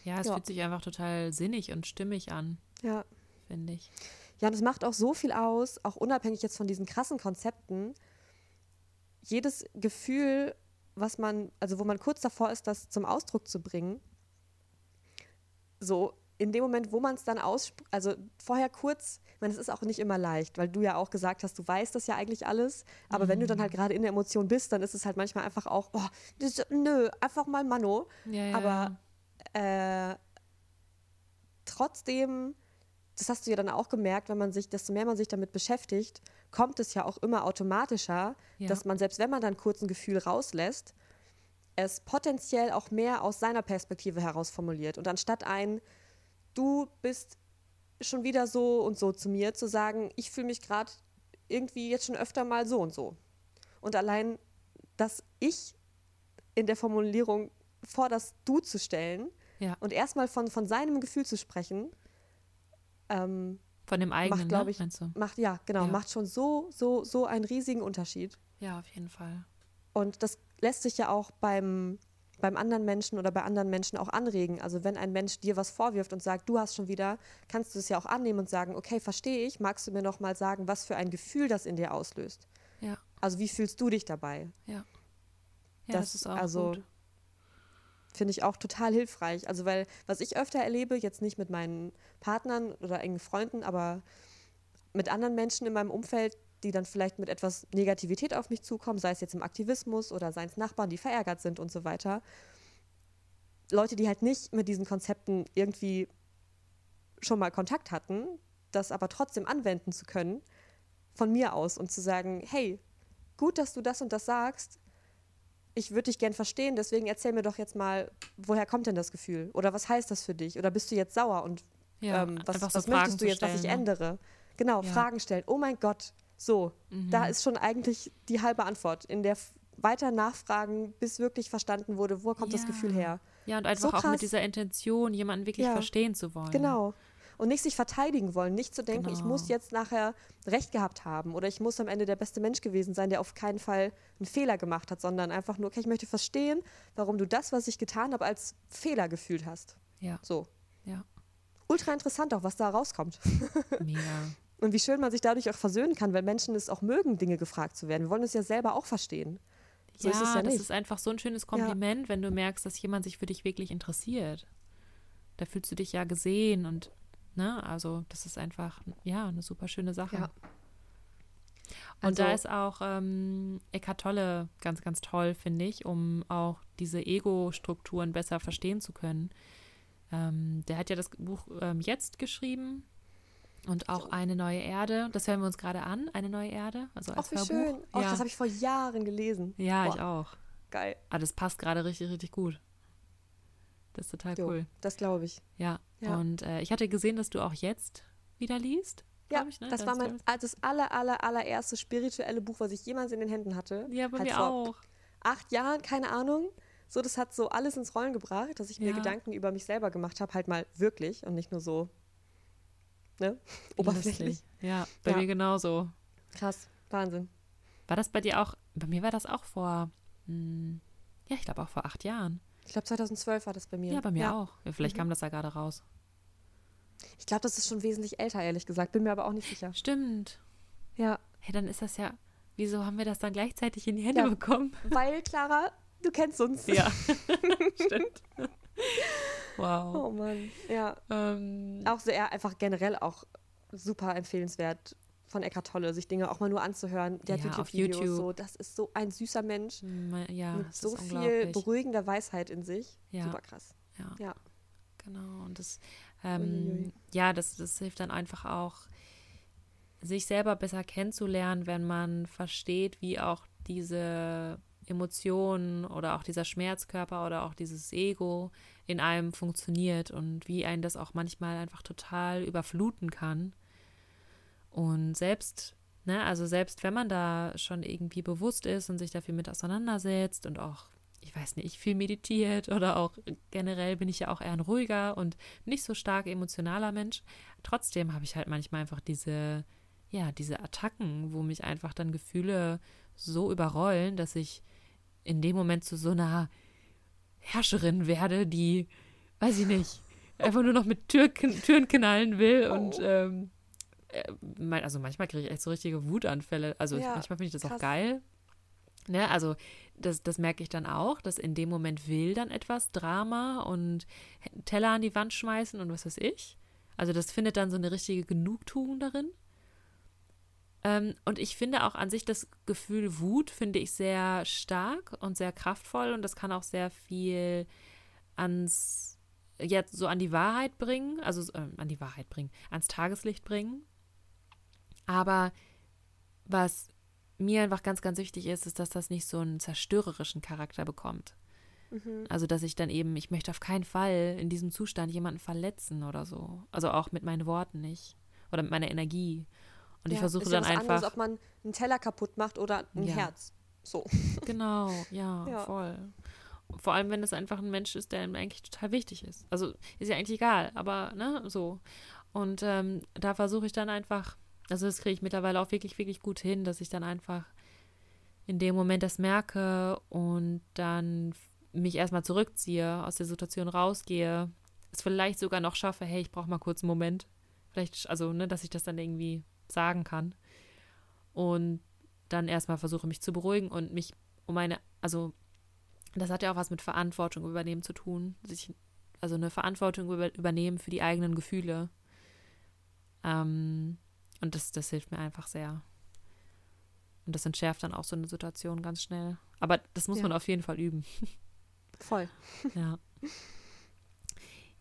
Ja, es Ja. fühlt sich einfach total sinnig und stimmig an, Ja. finde ich. Ja, und es macht auch so viel aus, auch unabhängig jetzt von diesen krassen Konzepten. Jedes Gefühl, was man, also wo man kurz davor ist, das zum Ausdruck zu bringen, so in dem Moment, wo man es dann ausspricht, also vorher kurz, ich meine, es ist auch nicht immer leicht, weil du ja auch gesagt hast, du weißt das ja eigentlich alles, aber wenn du dann halt gerade in der Emotion bist, dann ist es halt manchmal einfach auch, oh, das, nö, einfach mal Mano. Ja, ja. Aber äh, trotzdem, das hast du ja dann auch gemerkt, wenn man sich, desto mehr man sich damit beschäftigt, kommt es ja auch immer automatischer, Ja. dass man, selbst wenn man dann kurz ein Gefühl rauslässt, es potenziell auch mehr aus seiner Perspektive heraus formuliert. Und anstatt ein, du bist schon wieder so und so zu mir, zu sagen, ich fühle mich gerade irgendwie jetzt schon öfter mal so und so. Und allein, dass ich in der Formulierung vor das Du zu stellen Ja. und erstmal von, von seinem Gefühl zu sprechen, ähm, Von dem eigenen, glaub ne, ich, du? macht, ja, genau, Ja. macht schon so, so, so einen riesigen Unterschied. Ja, auf jeden Fall. Und das lässt sich ja auch beim, beim anderen Menschen oder bei anderen Menschen auch anregen. Also wenn ein Mensch dir was vorwirft und sagt, du hast schon wieder, kannst du es ja auch annehmen und sagen, okay, verstehe ich, magst du mir noch mal sagen, was für ein Gefühl das in dir auslöst? Ja. Also wie fühlst du dich dabei? Ja. Ja, das, das ist auch also finde ich auch total hilfreich. Also weil was ich öfter erlebe, jetzt nicht mit meinen Partnern oder engen Freunden, aber mit anderen Menschen in meinem Umfeld, die dann vielleicht mit etwas Negativität auf mich zukommen, sei es jetzt im Aktivismus oder seien es Nachbarn, die verärgert sind und so weiter. Leute, die halt nicht mit diesen Konzepten irgendwie schon mal Kontakt hatten, das aber trotzdem anwenden zu können, von mir aus und zu sagen, hey, gut, dass du das und das sagst, ich würde dich gern verstehen, deswegen erzähl mir doch jetzt mal, woher kommt denn das Gefühl? Oder was heißt das für dich? Oder bist du jetzt sauer und ja, ähm, was, was so möchtest du jetzt, stellen, was ich ne? ändere? Genau, ja. Fragen stellen. Oh mein Gott, so, mhm. da ist schon eigentlich die halbe Antwort. In der weiter nachfragen, bis wirklich verstanden wurde, wo kommt ja. das Gefühl her. Ja, und einfach so auch mit dieser Intention, jemanden wirklich verstehen zu wollen. Genau. Und nicht sich verteidigen wollen, nicht zu denken, genau. ich muss jetzt nachher Recht gehabt haben oder ich muss am Ende der beste Mensch gewesen sein, der auf keinen Fall einen Fehler gemacht hat, sondern einfach nur, okay, ich möchte verstehen, warum du das, was ich getan habe, als Fehler gefühlt hast. Ja. So. Ja. Ultra interessant auch, was da rauskommt. Mega. Und wie schön man sich dadurch auch versöhnen kann, weil Menschen es auch mögen, Dinge gefragt zu werden. Wir wollen es ja selber auch verstehen. So ja, ist ja das ist einfach so ein schönes Kompliment, ja. wenn du merkst, dass jemand sich für dich wirklich interessiert. Da fühlst du dich ja gesehen und, ne, also das ist einfach, ja, eine super schöne Sache. Ja. Und also, da ist auch ähm, Eckhart Tolle ganz, ganz toll, finde ich, um auch diese Ego-Strukturen besser verstehen zu können. Ähm, der hat ja das Buch ähm, jetzt geschrieben, und auch eine neue Erde, das hören wir uns gerade an, eine neue Erde, also als Ach, wie schön. Och, ja. das habe ich vor Jahren gelesen. Ja, Boah. ich auch. Geil. Aber ah, das passt gerade richtig, richtig gut. Das ist total jo, cool. Das glaube ich. Ja. ja. Und äh, ich hatte gesehen, dass du auch jetzt wieder liest. Ja, ich, ne? das, das war mein das aller, aller, allererste spirituelle Buch, was ich jemals in den Händen hatte. Ja, bei halt mir auch. Acht Jahren, keine Ahnung. So, das hat so alles ins Rollen gebracht, dass ich mir Gedanken über mich selber gemacht habe, halt mal wirklich und nicht nur so ne? Oberflächlich. Ja, bei ja. mir genauso. Krass, Wahnsinn. War das bei dir auch, bei mir war das auch vor, hm, ja, ich glaube auch vor acht Jahren. Ich glaube 2012 war das bei mir. Ja, bei mir ja. auch. Ja, vielleicht mhm. kam das ja gerade raus. Ich glaube, das ist schon wesentlich älter, ehrlich gesagt. Bin mir aber auch nicht sicher. Stimmt. Ja. Hey, dann ist das ja, wieso haben wir das dann gleichzeitig in die Hände ja, bekommen? Weil, Clara, du kennst uns. Ja, stimmt. Wow. Oh Mann, ja. Ähm, auch sehr, einfach generell auch super empfehlenswert von Eckart Tolle, sich Dinge auch mal nur anzuhören. Der ja, hat auf YouTube. So, das ist so ein süßer Mensch ja, mit so viel beruhigender Weisheit in sich. Ja. Super krass. Ja. ja. Genau. Und das, ähm, ja, das, das hilft dann einfach auch, sich selber besser kennenzulernen, wenn man versteht, wie auch diese Emotionen oder auch dieser Schmerzkörper oder auch dieses Ego in einem funktioniert und wie einen das auch manchmal einfach total überfluten kann. Und selbst, ne, also selbst wenn man da schon irgendwie bewusst ist und sich dafür mit auseinandersetzt und auch, ich weiß nicht, viel meditiert oder auch generell bin ich ja auch eher ein ruhiger und nicht so stark emotionaler Mensch, trotzdem habe ich halt manchmal einfach diese, ja, diese Attacken, wo mich einfach dann Gefühle so überrollen, dass ich in dem Moment zu so einer Herrscherin werde, die, weiß ich nicht, einfach nur noch mit Tür, Türen knallen will oh. und ähm, äh, also manchmal kriege ich echt so richtige Wutanfälle. Also ja, manchmal finde ich das krass. auch geil. Ne, also das, das merke ich dann auch, dass in dem Moment will dann etwas Drama und Teller an die Wand schmeißen und was weiß ich. Also das findet dann so eine richtige Genugtuung darin. Ähm, und ich finde auch an sich das Gefühl Wut, finde ich sehr stark und sehr kraftvoll und das kann auch sehr viel ans, jetzt so an die Wahrheit bringen, also äh, an die Wahrheit bringen, ans Tageslicht bringen. Aber was mir einfach ganz, ganz wichtig ist, ist, dass das nicht so einen zerstörerischen Charakter bekommt. Mhm. Also, dass ich dann eben, ich möchte auf keinen Fall in diesem Zustand jemanden verletzen oder so. Also auch mit meinen Worten nicht. Oder mit meiner Energie. Und ja, ich versuche dann ja einfach. Anderes, ob man einen Teller kaputt macht oder ein ja. Herz. So. Genau, ja, ja, voll. Vor allem, wenn es einfach ein Mensch ist, der ihm eigentlich total wichtig ist. Also ist ja eigentlich egal, aber ne, so. Und ähm, da versuche ich dann einfach, also das kriege ich mittlerweile auch wirklich, wirklich gut hin, dass ich dann einfach in dem Moment das merke und dann mich erstmal zurückziehe, aus der Situation rausgehe, es vielleicht sogar noch schaffe, hey, ich brauche mal kurz einen Moment. Vielleicht, also, ne, dass ich das dann irgendwie sagen kann. Und dann erstmal versuche, mich zu beruhigen und mich um meine, also, das hat ja auch was mit Verantwortung übernehmen zu tun. Sich, also eine Verantwortung über, übernehmen für die eigenen Gefühle. Ähm, und das, das hilft mir einfach sehr. Und das entschärft dann auch so eine Situation ganz schnell. Aber das muss ja. man auf jeden Fall üben. Voll. ja.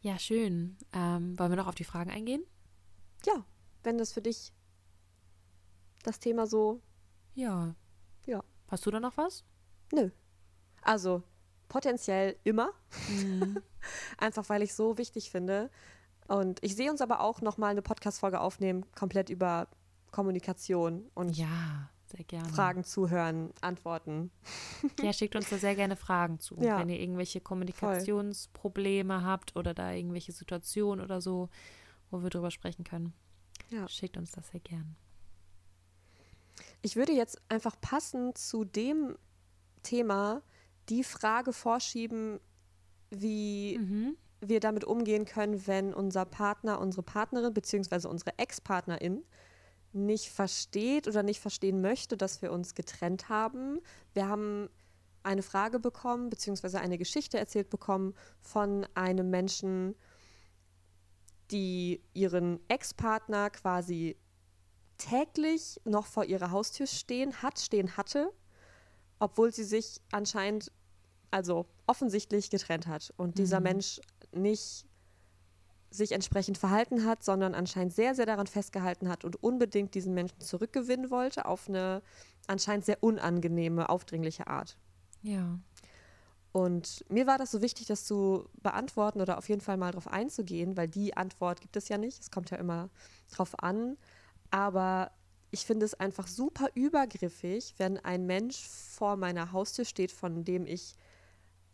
Ja, schön. Ähm, wollen wir noch auf die Fragen eingehen? Ja, wenn das für dich das Thema so. Ja. Ja. Hast du da noch was? Nö. Also potenziell immer. Mhm. Einfach weil ich so wichtig finde. Und ich sehe uns aber auch nochmal eine Podcast-Folge aufnehmen, komplett über Kommunikation und ja. Gerne. Fragen zuhören, antworten. Ja, schickt uns da sehr gerne Fragen zu. Ja. Wenn ihr irgendwelche Kommunikationsprobleme Voll. habt oder da irgendwelche Situationen oder so, wo wir drüber sprechen können. Ja. Schickt uns das sehr gern. Ich würde jetzt einfach passend zu dem Thema die Frage vorschieben, wie mhm. Wir damit umgehen können, wenn unser Partner, unsere Partnerin bzw. unsere Ex-Partnerin nicht versteht oder nicht verstehen möchte, dass wir uns getrennt haben. Wir haben eine Frage bekommen, beziehungsweise eine Geschichte erzählt bekommen von einem Menschen, die ihren Ex-Partner quasi täglich noch vor ihrer Haustür stehen hat, stehen hatte, obwohl sie sich anscheinend, also offensichtlich getrennt hat und mhm. dieser Mensch nicht sich entsprechend verhalten hat, sondern anscheinend sehr, sehr daran festgehalten hat und unbedingt diesen Menschen zurückgewinnen wollte auf eine anscheinend sehr unangenehme, aufdringliche Art. Ja. Und mir war das so wichtig, das zu beantworten oder auf jeden Fall mal darauf einzugehen, weil die Antwort gibt es ja nicht. Es kommt ja immer drauf an. Aber ich finde es einfach super übergriffig, wenn ein Mensch vor meiner Haustür steht, von dem ich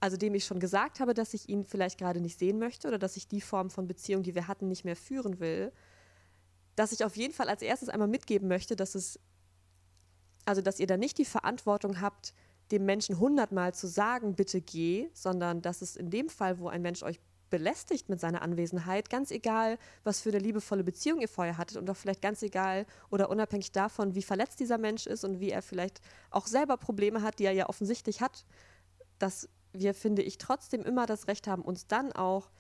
also dem ich schon gesagt habe, dass ich ihn vielleicht gerade nicht sehen möchte oder dass ich die Form von Beziehung, die wir hatten, nicht mehr führen will, dass ich auf jeden Fall als erstes einmal mitgeben möchte, dass es, also dass ihr da nicht die Verantwortung habt, dem Menschen hundertmal zu sagen, bitte geh, sondern dass es in dem Fall, wo ein Mensch euch belästigt mit seiner Anwesenheit, ganz egal, was für eine liebevolle Beziehung ihr vorher hattet und auch vielleicht ganz egal oder unabhängig davon, wie verletzt dieser Mensch ist und wie er vielleicht auch selber Probleme hat, die er ja offensichtlich hat, dass wir, finde ich, trotzdem immer das Recht haben, uns dann auch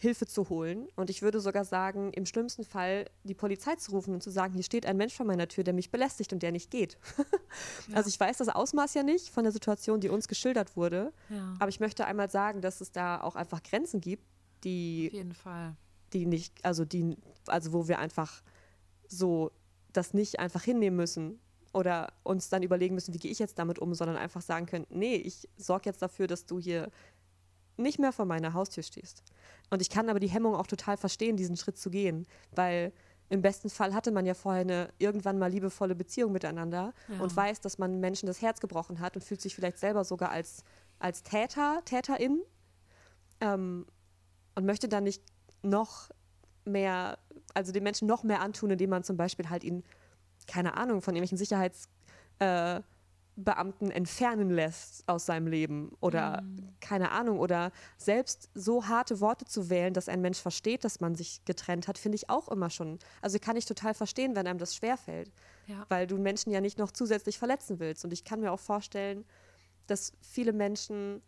Hilfe zu holen. Und ich würde sogar sagen, im schlimmsten Fall die Polizei zu rufen und zu sagen, hier steht ein Mensch vor meiner Tür, der mich belästigt und der nicht geht. ja. Also ich weiß das Ausmaß ja nicht von der Situation, die uns geschildert wurde. Ja. Aber ich möchte einmal sagen, dass es da auch einfach Grenzen gibt, die, Auf jeden Fall. die nicht, also die, also wo wir einfach so das nicht einfach hinnehmen müssen oder uns dann überlegen müssen, wie gehe ich jetzt damit um, sondern einfach sagen können, nee, ich sorge jetzt dafür, dass du hier nicht mehr vor meiner Haustür stehst. Und ich kann aber die Hemmung auch total verstehen, diesen Schritt zu gehen, weil im besten Fall hatte man ja vorher eine irgendwann mal liebevolle Beziehung miteinander ja. und weiß, dass man Menschen das Herz gebrochen hat und fühlt sich vielleicht selber sogar als, als Täter, Täterin ähm, und möchte dann nicht noch mehr, also den Menschen noch mehr antun, indem man zum Beispiel halt ihn keine Ahnung, von irgendwelchen Sicherheitsbeamten äh, entfernen lässt aus seinem Leben oder mhm. keine Ahnung oder selbst so harte Worte zu wählen, dass ein Mensch versteht, dass man sich getrennt hat, finde ich auch immer schon. Also kann ich total verstehen, wenn einem das schwerfällt, ja. weil du Menschen ja nicht noch zusätzlich verletzen willst. Und ich kann mir auch vorstellen, dass viele Menschen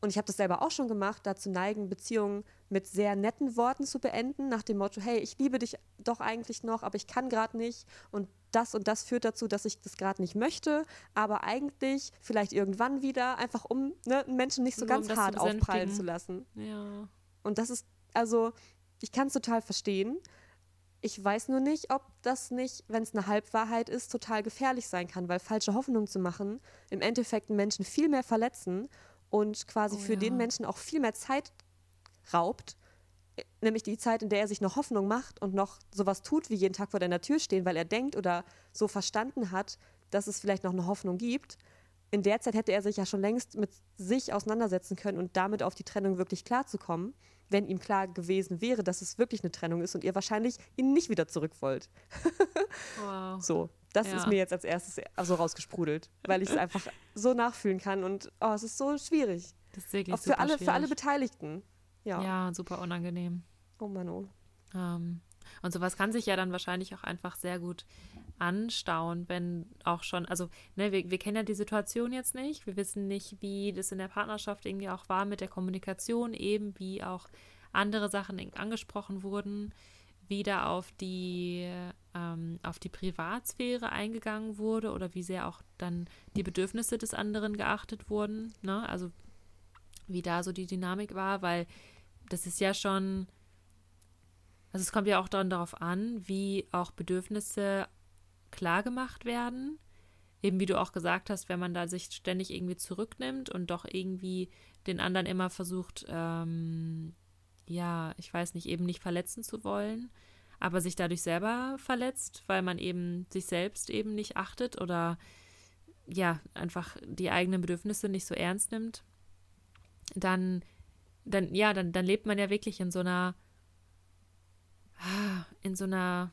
und ich habe das selber auch schon gemacht, dazu neigen, Beziehungen mit sehr netten Worten zu beenden, nach dem Motto, hey, ich liebe dich doch eigentlich noch, aber ich kann gerade nicht und das und das führt dazu, dass ich das gerade nicht möchte, aber eigentlich vielleicht irgendwann wieder, einfach um ne, einen Menschen nicht so Nur ganz um hart aufprallen zu lassen. Ja. Und das ist, also, ich kann es total verstehen. Ich weiß nur nicht, ob das nicht, wenn es eine Halbwahrheit ist, total gefährlich sein kann, weil falsche Hoffnungen zu machen im Endeffekt einen Menschen viel mehr verletzen und quasi oh, für ja. den Menschen auch viel mehr Zeit raubt, nämlich die Zeit, in der er sich noch Hoffnung macht und noch sowas tut, wie jeden Tag vor deiner Tür stehen, weil er denkt oder so verstanden hat, dass es vielleicht noch eine Hoffnung gibt. In der Zeit hätte er sich ja schon längst mit sich auseinandersetzen können und damit auf die Trennung wirklich klarzukommen, wenn ihm klar gewesen wäre, dass es wirklich eine Trennung ist und ihr wahrscheinlich ihn nicht wieder zurück wollt. wow. So, das ja. ist mir jetzt als erstes also rausgesprudelt, weil ich es einfach so nachfühlen kann und oh, es ist so schwierig. Das ist wirklich Auch für alle, für alle Beteiligten. Ja. ja, super unangenehm. Oh Mann, oh. Ähm, und sowas kann sich ja dann wahrscheinlich auch einfach sehr gut anstauen, wenn auch schon, also ne, wir, wir kennen ja die Situation jetzt nicht, wir wissen nicht, wie das in der Partnerschaft irgendwie auch war mit der Kommunikation, eben wie auch andere Sachen angesprochen wurden, wie da auf die, ähm, auf die Privatsphäre eingegangen wurde oder wie sehr auch dann die Bedürfnisse des anderen geachtet wurden, ne? also wie da so die Dynamik war, weil das ist ja schon, also es kommt ja auch dann darauf an, wie auch Bedürfnisse klar gemacht werden. Eben wie du auch gesagt hast, wenn man da sich ständig irgendwie zurücknimmt und doch irgendwie den anderen immer versucht, ähm, ja, ich weiß nicht, eben nicht verletzen zu wollen, aber sich dadurch selber verletzt, weil man eben sich selbst eben nicht achtet oder ja, einfach die eigenen Bedürfnisse nicht so ernst nimmt, dann, dann, ja, dann, dann lebt man ja wirklich in so einer, in so einer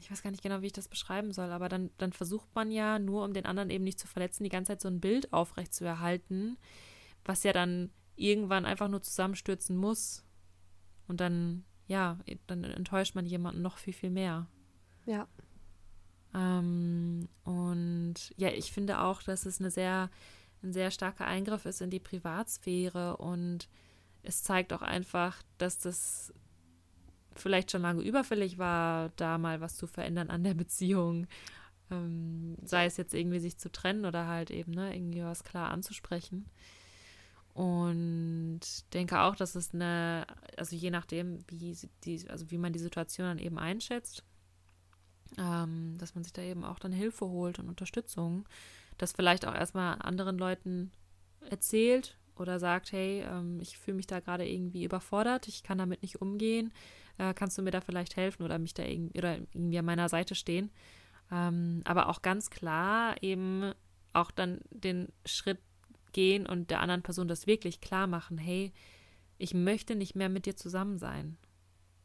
ich weiß gar nicht genau, wie ich das beschreiben soll, aber dann, dann versucht man ja, nur um den anderen eben nicht zu verletzen, die ganze Zeit so ein Bild aufrecht zu erhalten, was ja dann irgendwann einfach nur zusammenstürzen muss. Und dann, ja, dann enttäuscht man jemanden noch viel, viel mehr. Ja. Ähm, und ja, ich finde auch, dass es eine sehr, ein sehr starker Eingriff ist in die Privatsphäre und es zeigt auch einfach, dass das vielleicht schon lange überfällig war, da mal was zu verändern an der Beziehung. Ähm, sei es jetzt irgendwie sich zu trennen oder halt eben, ne, irgendwie was klar anzusprechen. Und denke auch, dass es eine, also je nachdem, wie die, also wie man die Situation dann eben einschätzt, ähm, dass man sich da eben auch dann Hilfe holt und Unterstützung, das vielleicht auch erstmal anderen Leuten erzählt oder sagt, hey, ähm, ich fühle mich da gerade irgendwie überfordert, ich kann damit nicht umgehen, äh, kannst du mir da vielleicht helfen oder mich da irgendwie, oder irgendwie an meiner Seite stehen. Ähm, aber auch ganz klar eben auch dann den Schritt gehen und der anderen Person das wirklich klar machen, hey, ich möchte nicht mehr mit dir zusammen sein.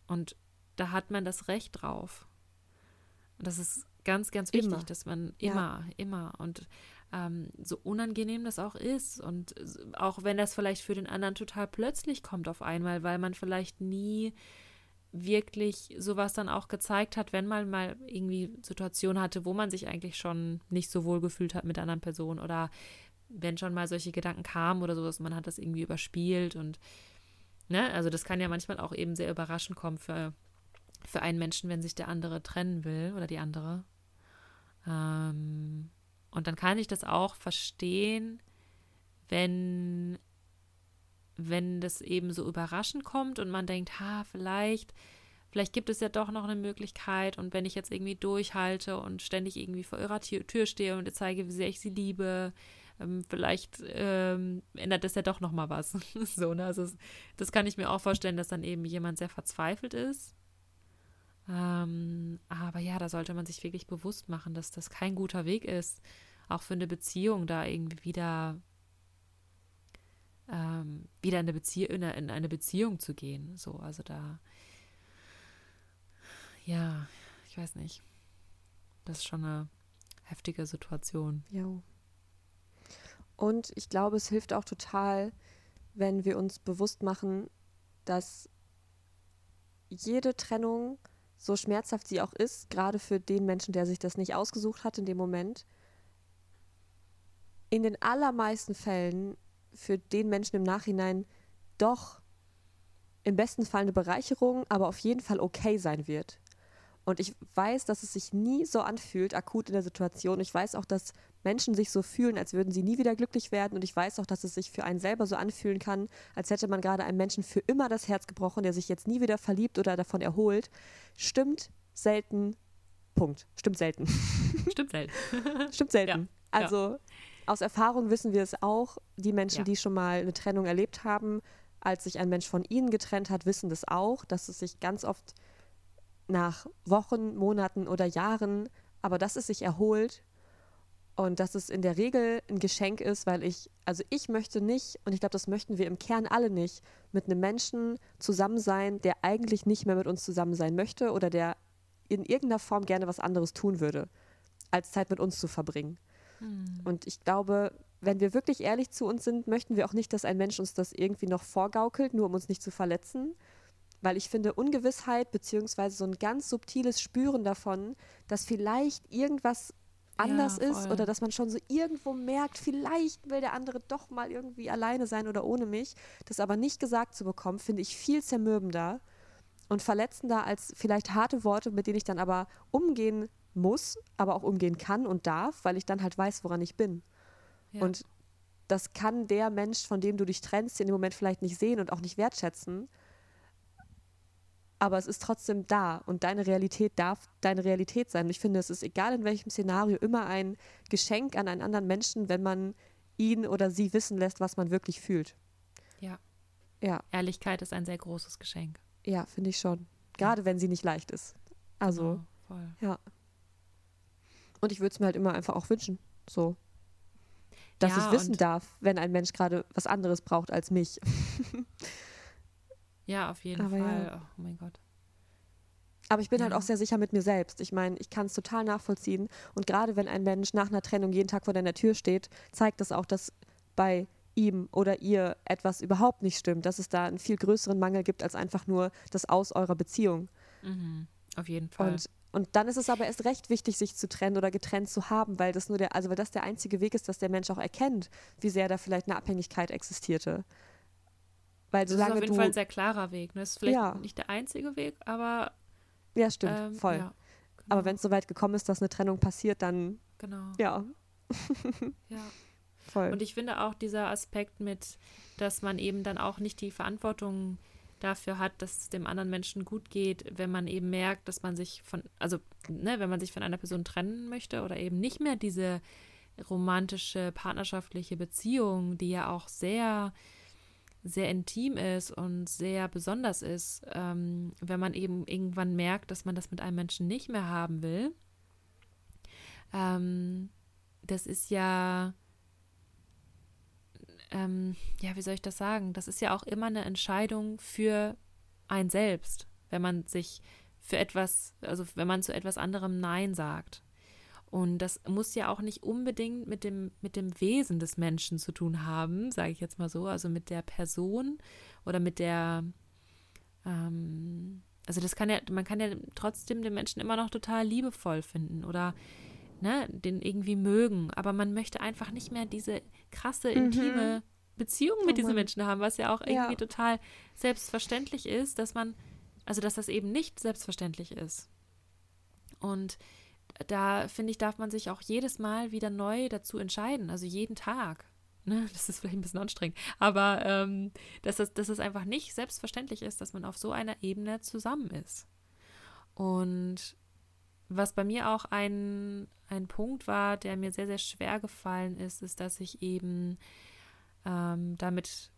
Und da hat man das Recht drauf. Und das ist ganz, ganz wichtig, immer. dass man immer, ja. immer und ähm, so unangenehm das auch ist und auch wenn das vielleicht für den anderen total plötzlich kommt auf einmal, weil man vielleicht nie wirklich sowas dann auch gezeigt hat, wenn man mal irgendwie Situationen hatte, wo man sich eigentlich schon nicht so wohl gefühlt hat mit der anderen Person oder wenn schon mal solche Gedanken kamen oder sowas, man hat das irgendwie überspielt und ne, also das kann ja manchmal auch eben sehr überraschend kommen für, für einen Menschen, wenn sich der andere trennen will oder die andere. Ähm, und dann kann ich das auch verstehen, wenn wenn das eben so überraschend kommt und man denkt, ha, vielleicht, vielleicht gibt es ja doch noch eine Möglichkeit und wenn ich jetzt irgendwie durchhalte und ständig irgendwie vor ihrer Tür stehe und ihr zeige, wie sehr ich sie liebe, ähm, vielleicht ähm, ändert das ja doch noch mal was. so, ne? Also das kann ich mir auch vorstellen, dass dann eben jemand sehr verzweifelt ist. Ähm, aber ja, da sollte man sich wirklich bewusst machen, dass das kein guter Weg ist, auch für eine Beziehung da irgendwie wieder ähm, wieder in eine, Bezie in, eine, in eine Beziehung zu gehen. So, also da, ja, ich weiß nicht. Das ist schon eine heftige Situation. Ja. Und ich glaube, es hilft auch total, wenn wir uns bewusst machen, dass jede Trennung, so schmerzhaft sie auch ist, gerade für den Menschen, der sich das nicht ausgesucht hat in dem Moment, in den allermeisten Fällen für den Menschen im Nachhinein doch im besten Fall eine Bereicherung, aber auf jeden Fall okay sein wird. Und ich weiß, dass es sich nie so anfühlt, akut in der Situation. Ich weiß auch, dass Menschen sich so fühlen, als würden sie nie wieder glücklich werden. Und ich weiß auch, dass es sich für einen selber so anfühlen kann, als hätte man gerade einem Menschen für immer das Herz gebrochen, der sich jetzt nie wieder verliebt oder davon erholt. Stimmt selten. Punkt. Stimmt selten. Stimmt selten. Stimmt selten. Ja. Also ja. Aus Erfahrung wissen wir es auch. Die Menschen, ja. die schon mal eine Trennung erlebt haben, als sich ein Mensch von ihnen getrennt hat, wissen das auch, dass es sich ganz oft nach Wochen, Monaten oder Jahren, aber dass es sich erholt und dass es in der Regel ein Geschenk ist, weil ich, also ich möchte nicht, und ich glaube, das möchten wir im Kern alle nicht, mit einem Menschen zusammen sein, der eigentlich nicht mehr mit uns zusammen sein möchte oder der in irgendeiner Form gerne was anderes tun würde, als Zeit mit uns zu verbringen. Mhm. Und ich glaube, wenn wir wirklich ehrlich zu uns sind, möchten wir auch nicht, dass ein Mensch uns das irgendwie noch vorgaukelt, nur um uns nicht zu verletzen. Weil ich finde, Ungewissheit beziehungsweise so ein ganz subtiles Spüren davon, dass vielleicht irgendwas anders Ja, ist oder dass man schon so irgendwo merkt, vielleicht will der andere doch mal irgendwie alleine sein oder ohne mich, das aber nicht gesagt zu bekommen, finde ich viel zermürbender und verletzender als vielleicht harte Worte, mit denen ich dann aber umgehen muss, aber auch umgehen kann und darf, weil ich dann halt weiß, woran ich bin. Ja. Und das kann der Mensch, von dem du dich trennst, in dem Moment vielleicht nicht sehen und auch nicht wertschätzen. Aber es ist trotzdem da und deine Realität darf deine Realität sein. Und ich finde, es ist egal in welchem Szenario immer ein Geschenk an einen anderen Menschen, wenn man ihn oder sie wissen lässt, was man wirklich fühlt. Ja. Ja, Ehrlichkeit ist ein sehr großes Geschenk. ja, finde ich schon. Gerade wenn sie nicht leicht ist. Also, voll. ja. Und ich würde es mir halt immer einfach auch wünschen. So. Dass Ja, ich wissen darf, wenn ein Mensch gerade was anderes braucht als mich. Ja, auf jeden Aber Fall. ja. Oh mein Gott. Aber ich bin halt Ja. auch sehr sicher mit mir selbst. Ich meine, ich kann es total nachvollziehen. Und gerade wenn ein Mensch nach einer Trennung jeden Tag vor deiner Tür steht, zeigt das auch, dass bei ihm oder ihr etwas überhaupt nicht stimmt, dass es da einen viel größeren Mangel gibt als einfach nur das Aus eurer Beziehung. Mhm. Auf jeden Fall. Und, und dann ist es aber erst recht wichtig, sich zu trennen oder getrennt zu haben, weil das nur der, also weil das der einzige Weg ist, dass der Mensch auch erkennt, wie sehr da vielleicht eine Abhängigkeit existierte. Weil das ist auf jeden du. Fall ein sehr klarer Weg. Ne? Das ist vielleicht Ja. nicht der einzige Weg, aber ja, stimmt, ähm, voll. Ja, Aber genau, wenn es soweit gekommen ist, dass eine Trennung passiert, dann genau. ja, Ja. voll. Und ich finde auch dieser Aspekt mit, dass man eben dann auch nicht die Verantwortung dafür hat, dass es dem anderen Menschen gut geht, wenn man eben merkt, dass man sich von, also, ne, wenn man sich von einer Person trennen möchte oder eben nicht mehr diese romantische, partnerschaftliche Beziehung, die ja auch sehr, sehr intim ist und sehr besonders ist, ähm, wenn man eben irgendwann merkt, dass man das mit einem Menschen nicht mehr haben will. Ähm, das ist ja, ähm, ja, wie soll ich das sagen? Das ist ja auch immer eine Entscheidung für ein selbst, wenn man sich für etwas, also wenn man zu etwas anderem Nein sagt. Und das muss ja auch nicht unbedingt mit dem, mit dem Wesen des Menschen zu tun haben, sage ich jetzt mal so, also mit der Person oder mit der, ähm, also das kann ja, man kann ja trotzdem den Menschen immer noch total liebevoll finden oder ne, den irgendwie mögen, aber man möchte einfach nicht mehr diese krasse, intime Beziehung mit Oh diesen. Menschen haben, was ja auch irgendwie Ja. total selbstverständlich ist, dass man, also dass das eben nicht selbstverständlich ist. Und da finde ich, darf man sich auch jedes Mal wieder neu dazu entscheiden, also jeden Tag. Ne, das ist vielleicht ein bisschen anstrengend, aber ähm, dass, es, dass es einfach nicht selbstverständlich ist, dass man auf so einer Ebene zusammen ist. Und was bei mir auch ein, ein Punkt war, der mir sehr, sehr schwer gefallen ist, ist, dass ich eben ähm, damit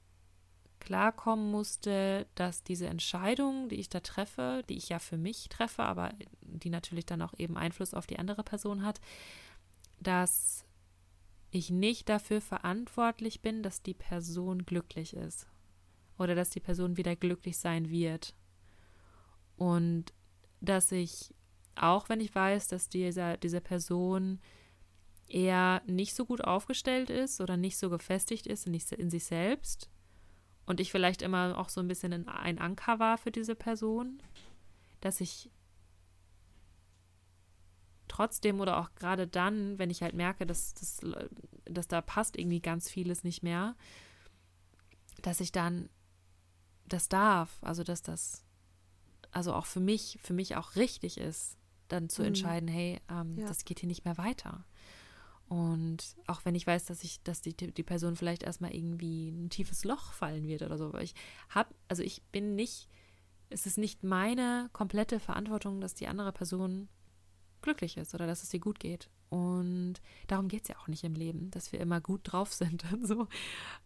klarkommen musste, dass diese Entscheidung, die ich da treffe, die ich ja für mich treffe, aber die natürlich dann auch eben Einfluss auf die andere Person hat, dass ich nicht dafür verantwortlich bin, dass die Person glücklich ist oder dass die Person wieder glücklich sein wird. Und dass ich, auch wenn ich weiß, dass dieser, diese Person eher nicht so gut aufgestellt ist oder nicht so gefestigt ist in, in sich selbst und ich vielleicht immer auch so ein bisschen ein, Anker war für diese Person, dass ich trotzdem oder auch gerade dann, wenn ich halt merke, dass, dass, dass da passt irgendwie ganz vieles nicht mehr, dass ich dann das darf, also dass das also auch für mich, für mich auch richtig ist, dann zu Mhm. entscheiden, hey, ähm, Ja. das geht hier nicht mehr weiter. Und auch wenn ich weiß, dass ich, dass die, die Person vielleicht erstmal irgendwie ein tiefes Loch fallen wird oder so. Aber ich habe, also ich bin nicht, es ist nicht meine komplette Verantwortung, dass die andere Person glücklich ist oder dass es ihr gut geht. Und darum geht es ja auch nicht im Leben, dass wir immer gut drauf sind und so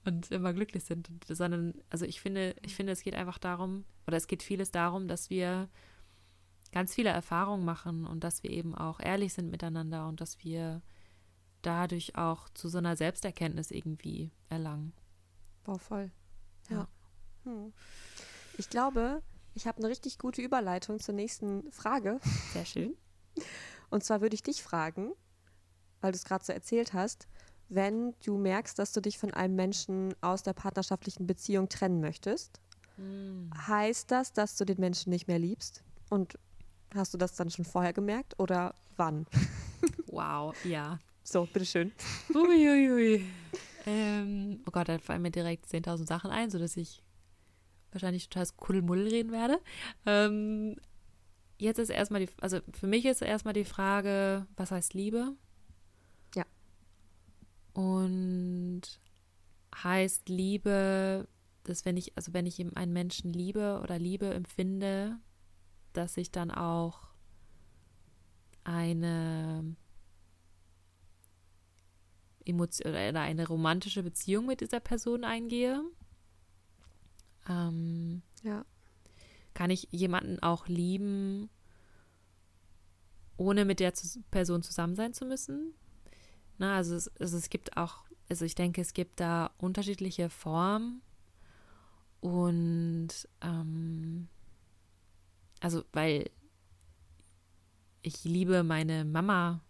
und immer glücklich sind. Sondern, also ich finde, ich finde, es geht einfach darum, oder es geht vieles darum, dass wir ganz viele Erfahrungen machen und dass wir eben auch ehrlich sind miteinander und dass wir dadurch auch zu so einer Selbsterkenntnis irgendwie erlangen. Boah, voll. Ja. Ja. Hm. Ich glaube, ich habe eine richtig gute Überleitung zur nächsten Frage. Sehr schön. Und zwar würde ich dich fragen, weil du es gerade so erzählt hast, wenn du merkst, dass du dich von einem Menschen aus der partnerschaftlichen Beziehung trennen möchtest. Mhm. Heißt das, dass du den Menschen nicht mehr liebst? Und hast du das dann schon vorher gemerkt oder wann? Wow, ja. So, bitteschön. Uiuiui. Ui, ui. ähm, oh Gott, da fallen mir direkt 10.000 Sachen ein, sodass ich wahrscheinlich total Kuddelmuddel reden werde. Ähm, jetzt ist erstmal die, also für mich ist erstmal die Frage, was heißt Liebe? Ja. Und heißt Liebe, dass wenn ich, also wenn ich einen Menschen liebe oder Liebe empfinde, dass ich dann auch eine Emotion oder eine romantische Beziehung mit dieser Person eingehe. Ähm, ja. Kann ich jemanden auch lieben, ohne mit der Person zusammen sein zu müssen? Na, also es, also es gibt auch, also ich denke, es gibt da unterschiedliche Formen und ähm, also weil ich liebe meine Mama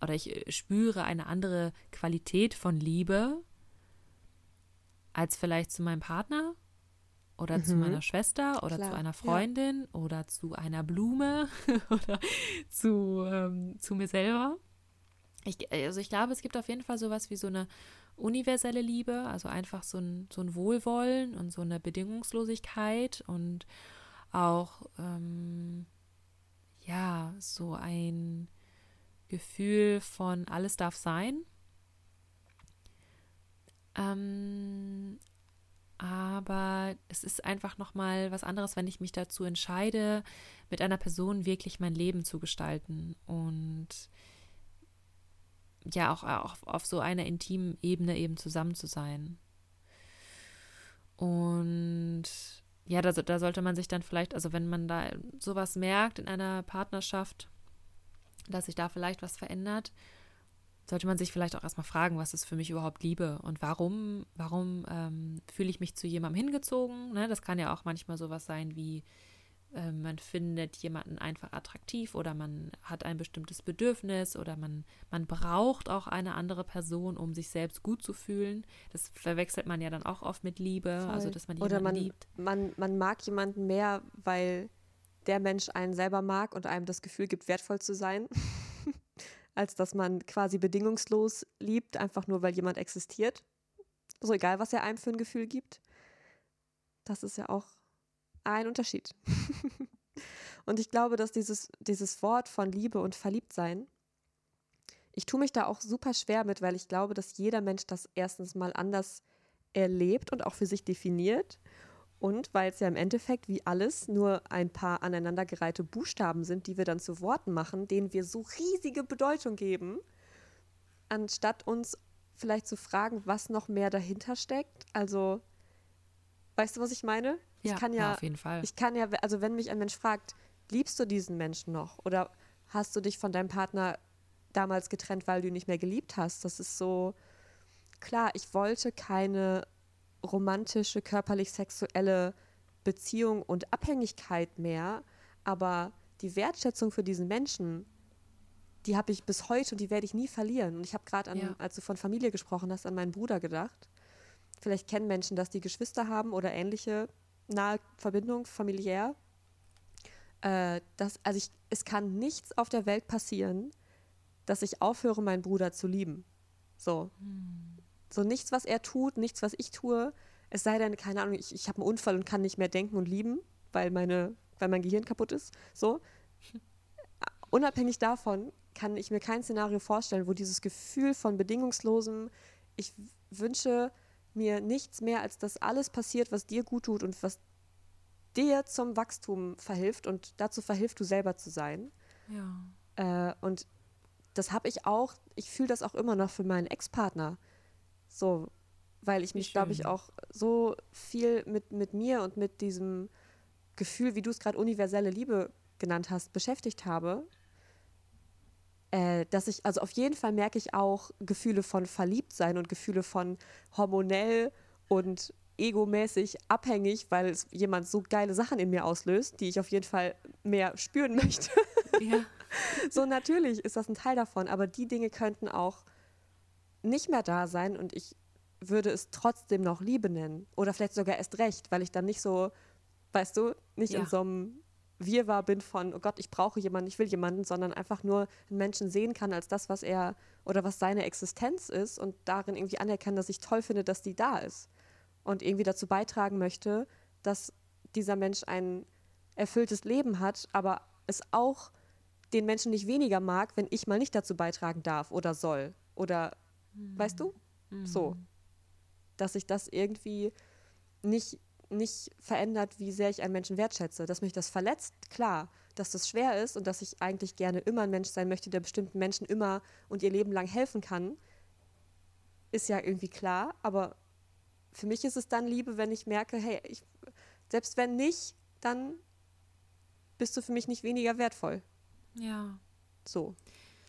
oder ich spüre eine andere Qualität von Liebe als vielleicht zu meinem Partner oder mhm. zu meiner Schwester oder Klar, zu einer Freundin ja. oder zu einer Blume oder zu, ähm, zu mir selber. Ich, also ich glaube, es gibt auf jeden Fall sowas wie so eine universelle Liebe, also einfach so ein, so ein Wohlwollen und so eine Bedingungslosigkeit und auch ähm, ja so ein Gefühl von alles darf sein. Ähm, aber es ist einfach noch mal was anderes, wenn ich mich dazu entscheide, mit einer Person wirklich mein Leben zu gestalten und ja auch, auch auf so einer intimen Ebene eben zusammen zu sein. Und ja, da, da sollte man sich dann vielleicht, also wenn man da sowas merkt in einer Partnerschaft, dass sich da vielleicht was verändert, sollte man sich vielleicht auch erstmal fragen, was ist für mich überhaupt Liebe und warum, warum ähm, fühle ich mich zu jemandem hingezogen? Ne? Das kann ja auch manchmal sowas sein wie, äh, man findet jemanden einfach attraktiv oder man hat ein bestimmtes Bedürfnis oder man, man braucht auch eine andere Person, um sich selbst gut zu fühlen. Das verwechselt man ja dann auch oft mit Liebe, Voll. also dass man jemanden oder man, liebt. Man, man mag jemanden mehr, weil der Mensch einen selber mag und einem das Gefühl gibt, wertvoll zu sein, als dass man quasi bedingungslos liebt, einfach nur weil jemand existiert. So egal, was er einem für ein Gefühl gibt. Das ist ja auch ein Unterschied. und ich glaube, dass dieses, dieses Wort von Liebe und Verliebtsein, ich tue mich da auch super schwer mit, weil ich glaube, dass jeder Mensch das erstens mal anders erlebt und auch für sich definiert und weil es ja im Endeffekt wie alles nur ein paar aneinandergereihte Buchstaben sind, die wir dann zu Worten machen, denen wir so riesige Bedeutung geben, anstatt uns vielleicht zu fragen, was noch mehr dahinter steckt. Also, weißt du, was ich meine? Ja, ich kann ja, ja auf jeden Fall. Ich kann ja, also wenn mich ein Mensch fragt, liebst du diesen Menschen noch? Oder hast du dich von deinem Partner damals getrennt, weil du ihn nicht mehr geliebt hast? Das ist so, klar, ich wollte keine romantische, körperlich-sexuelle Beziehung und Abhängigkeit mehr, aber die Wertschätzung für diesen Menschen, die habe ich bis heute und die werde ich nie verlieren. Und ich habe gerade, ja. als du von Familie gesprochen hast, an meinen Bruder gedacht. Vielleicht kennen Menschen, dass die Geschwister haben oder ähnliche nahe Verbindung familiär. Äh, das, also ich, es kann nichts auf der Welt passieren, dass ich aufhöre, meinen Bruder zu lieben. So. Hm. So nichts, was er tut, nichts, was ich tue. Es sei denn, keine Ahnung, ich, ich habe einen Unfall und kann nicht mehr denken und lieben, weil, meine, weil mein Gehirn kaputt ist. So. Unabhängig davon kann ich mir kein Szenario vorstellen, wo dieses Gefühl von bedingungslosem, ich wünsche mir nichts mehr, als dass alles passiert, was dir gut tut und was dir zum Wachstum verhilft und dazu verhilft, du selber zu sein. Ja. Äh, und das habe ich auch, ich fühle das auch immer noch für meinen Ex-Partner. So, weil ich mich, glaube ich, auch so viel mit, mit mir und mit diesem Gefühl, wie du es gerade universelle Liebe genannt hast, beschäftigt habe, äh, dass ich, also auf jeden Fall merke ich auch Gefühle von Verliebtsein und Gefühle von hormonell und egomäßig abhängig, weil es jemand so geile Sachen in mir auslöst, die ich auf jeden Fall mehr spüren möchte. Ja. so natürlich ist das ein Teil davon, aber die Dinge könnten auch nicht mehr da sein und ich würde es trotzdem noch Liebe nennen. Oder vielleicht sogar erst recht, weil ich dann nicht so, weißt du, nicht Ja. in so einem Wirrwarr bin von, oh Gott, ich brauche jemanden, ich will jemanden, sondern einfach nur einen Menschen sehen kann als das, was er oder was seine Existenz ist und darin irgendwie anerkennen, dass ich toll finde, dass die da ist. Und irgendwie dazu beitragen möchte, dass dieser Mensch ein erfülltes Leben hat, aber es auch den Menschen nicht weniger mag, wenn ich mal nicht dazu beitragen darf oder soll. Oder, weißt du? So. Dass sich das irgendwie nicht, nicht verändert, wie sehr ich einen Menschen wertschätze. Dass mich das verletzt, klar. Dass das schwer ist und dass ich eigentlich gerne immer ein Mensch sein möchte, der bestimmten Menschen immer und ihr Leben lang helfen kann, ist ja irgendwie klar. Aber für mich ist es dann Liebe, wenn ich merke, hey, ich, selbst wenn nicht, dann bist du für mich nicht weniger wertvoll. Ja. So.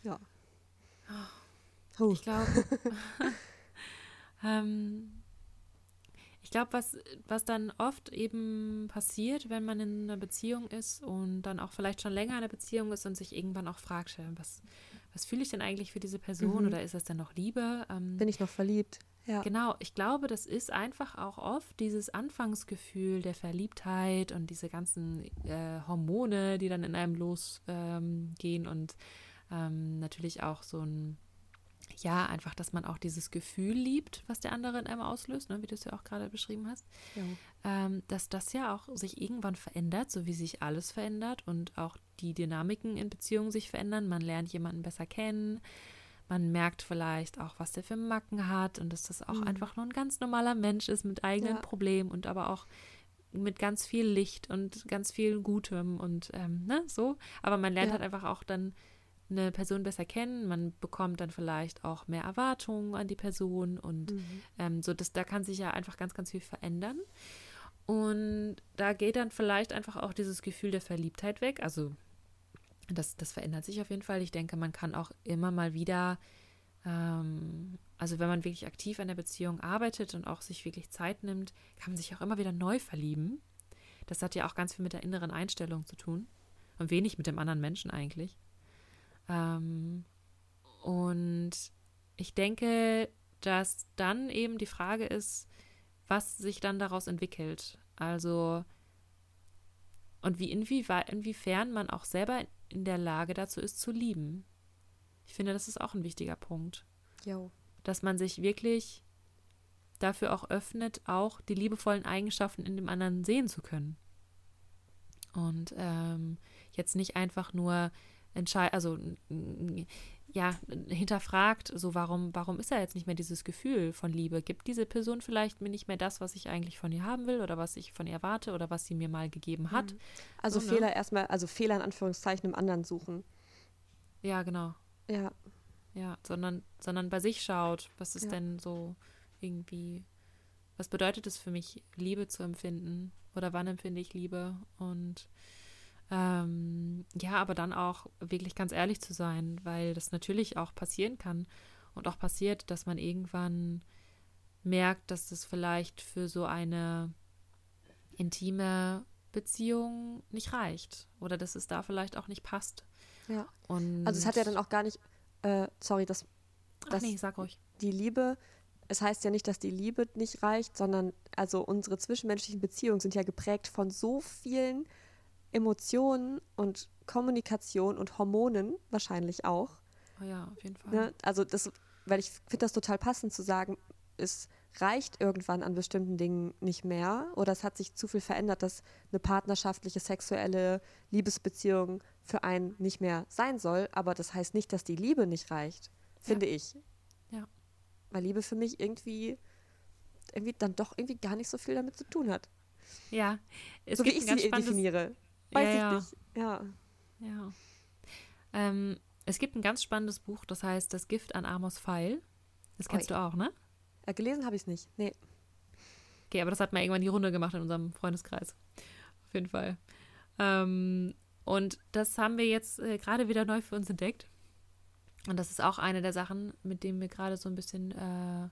Ja. Huh. Ich glaube, ähm, ich glaube, was, was dann oft eben passiert, wenn man in einer Beziehung ist und dann auch vielleicht schon länger in einer Beziehung ist und sich irgendwann auch fragt, was, was fühle ich denn eigentlich für diese Person Mhm. oder ist das denn noch Liebe? Ähm, Bin ich noch verliebt? Ja. Genau, ich glaube, das ist einfach auch oft dieses Anfangsgefühl der Verliebtheit und diese ganzen äh, Hormone, die dann in einem losgehen ähm, und ähm, natürlich auch so ein, ja, einfach, dass man auch dieses Gefühl liebt, was der andere in einem auslöst, ne, wie du es ja auch gerade beschrieben hast, Ja. ähm, dass das ja auch sich irgendwann verändert, so wie sich alles verändert und auch die Dynamiken in Beziehungen sich verändern. Man lernt jemanden besser kennen. Man merkt vielleicht auch, was der für Macken hat und dass das auch Mhm. einfach nur ein ganz normaler Mensch ist mit eigenen Ja. Problemen und aber auch mit ganz viel Licht und ganz viel Gutem und ähm, ne, so. Aber man lernt Ja. halt einfach auch dann eine Person besser kennen. Man bekommt dann vielleicht auch mehr Erwartungen an die Person und Mhm. ähm, so, das, da kann sich ja einfach ganz, ganz viel verändern. Und da geht dann vielleicht einfach auch dieses Gefühl der Verliebtheit weg. Also das, das verändert sich auf jeden Fall. Ich denke, man kann auch immer mal wieder, ähm, also wenn man wirklich aktiv an der Beziehung arbeitet und auch sich wirklich Zeit nimmt, kann man sich auch immer wieder neu verlieben. Das hat ja auch ganz viel mit der inneren Einstellung zu tun und wenig mit dem anderen Menschen eigentlich. Ähm, und ich denke, dass dann eben die Frage ist, was sich dann daraus entwickelt. Also und wie inwieweit, inwiefern man auch selber in der Lage dazu ist zu lieben. Ich finde, das ist auch ein wichtiger Punkt, Jo. dass man sich wirklich dafür auch öffnet, auch die liebevollen Eigenschaften in dem anderen sehen zu können. Und ähm, jetzt nicht einfach nur entscheid also ja, hinterfragt, so warum, warum ist da jetzt nicht mehr dieses Gefühl von Liebe? Gibt diese Person vielleicht mir nicht mehr das, was ich eigentlich von ihr haben will oder was ich von ihr erwarte oder was sie mir mal gegeben hat? Also So, ne? Fehler erstmal, also Fehler in Anführungszeichen im anderen suchen. Ja, genau. Ja. Ja, sondern, sondern bei sich schaut, was ist Ja. denn so irgendwie, was bedeutet es für mich, Liebe zu empfinden? Oder wann empfinde ich Liebe? Und ähm, ja, aber dann auch wirklich ganz ehrlich zu sein, weil das natürlich auch passieren kann und auch passiert, dass man irgendwann merkt, dass das vielleicht für so eine intime Beziehung nicht reicht oder dass es da vielleicht auch nicht passt. Ja. Und Also es hat ja dann auch gar nicht, äh, sorry, dass Ach das- nee, sag ruhig. die Liebe, es heißt ja nicht, dass die Liebe nicht reicht, sondern also unsere zwischenmenschlichen Beziehungen sind ja geprägt von so vielen Emotionen und Kommunikation und Hormonen wahrscheinlich auch. Oh ja, auf jeden Fall. Ne? Also das, weil ich finde das total passend zu sagen, es reicht irgendwann an bestimmten Dingen nicht mehr oder es hat sich zu viel verändert, dass eine partnerschaftliche, sexuelle Liebesbeziehung für einen nicht mehr sein soll. Aber das heißt nicht, dass die Liebe nicht reicht, finde ich. Ja. Weil Liebe für mich irgendwie, irgendwie dann doch irgendwie gar nicht so viel damit zu tun hat. Ja, es so wie ich sie definiere. Weiß Ja, ich ja. nicht. Ja. Ja. Ähm, es gibt ein ganz spannendes Buch, das heißt Das Gift an Amos Pfeil. Das kennst Oi. du auch, ne? Äh, gelesen habe ich es nicht. Nee. Okay, aber das hat mal irgendwann die Runde gemacht in unserem Freundeskreis. Auf jeden Fall. Ähm, und das haben wir jetzt äh, gerade wieder neu für uns entdeckt. Und das ist auch eine der Sachen, mit denen wir gerade so ein bisschen äh,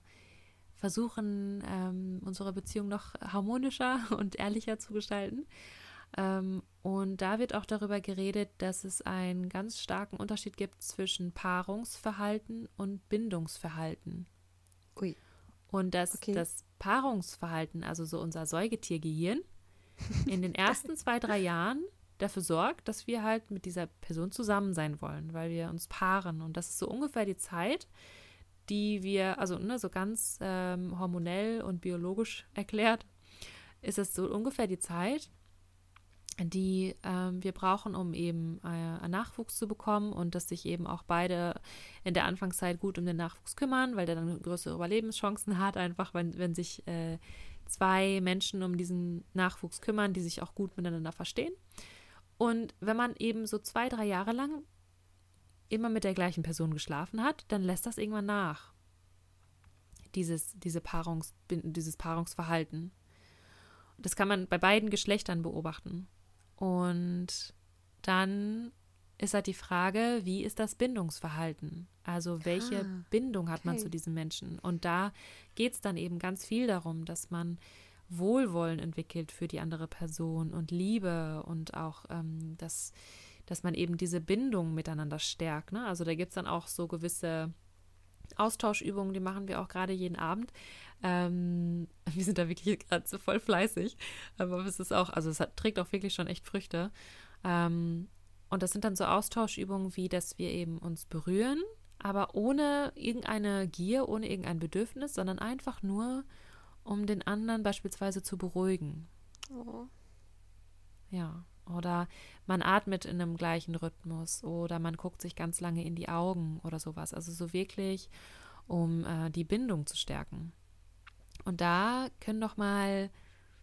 versuchen, ähm, unsere Beziehung noch harmonischer und ehrlicher zu gestalten. Ähm, und da wird auch darüber geredet, dass es einen ganz starken Unterschied gibt zwischen Paarungsverhalten und Bindungsverhalten. Ui. Und dass Okay. das Paarungsverhalten, also so unser Säugetiergehirn, in den ersten zwei, drei Jahren dafür sorgt, dass wir halt mit dieser Person zusammen sein wollen, weil wir uns paaren. Und das ist so ungefähr die Zeit, die wir, also ne, so ganz ähm, hormonell und biologisch erklärt, ist es so ungefähr die Zeit, die ähm, wir brauchen, um eben äh, Nachwuchs zu bekommen und dass sich eben auch beide in der Anfangszeit gut um den Nachwuchs kümmern, weil der dann größere Überlebenschancen hat, einfach wenn, wenn sich äh, zwei Menschen um diesen Nachwuchs kümmern, die sich auch gut miteinander verstehen. Und wenn man eben so zwei, drei Jahre lang immer mit der gleichen Person geschlafen hat, dann lässt das irgendwann nach. Dieses, diese Paarungs, dieses Paarungsverhalten. Das kann man bei beiden Geschlechtern beobachten. Und dann ist halt die Frage, wie ist das Bindungsverhalten? Also welche Ah, Bindung hat man okay. zu diesem Menschen? Und da geht es dann eben ganz viel darum, dass man Wohlwollen entwickelt für die andere Person und Liebe und auch, ähm, dass, dass man eben diese Bindung miteinander stärkt. Ne? Also da gibt es dann auch so gewisse Austauschübungen, die machen wir auch gerade jeden Abend. Ähm, wir sind da wirklich gerade so voll fleißig, aber es ist auch, also es hat, trägt auch wirklich schon echt Früchte. Ähm, und das sind dann so Austauschübungen, wie dass wir eben uns berühren, aber ohne irgendeine Gier, ohne irgendein Bedürfnis, sondern einfach nur, um den anderen beispielsweise zu beruhigen. Oh. Ja. Oder man atmet in einem gleichen Rhythmus oder man guckt sich ganz lange in die Augen oder sowas. Also so wirklich, um äh, die Bindung zu stärken. Und da können doch mal,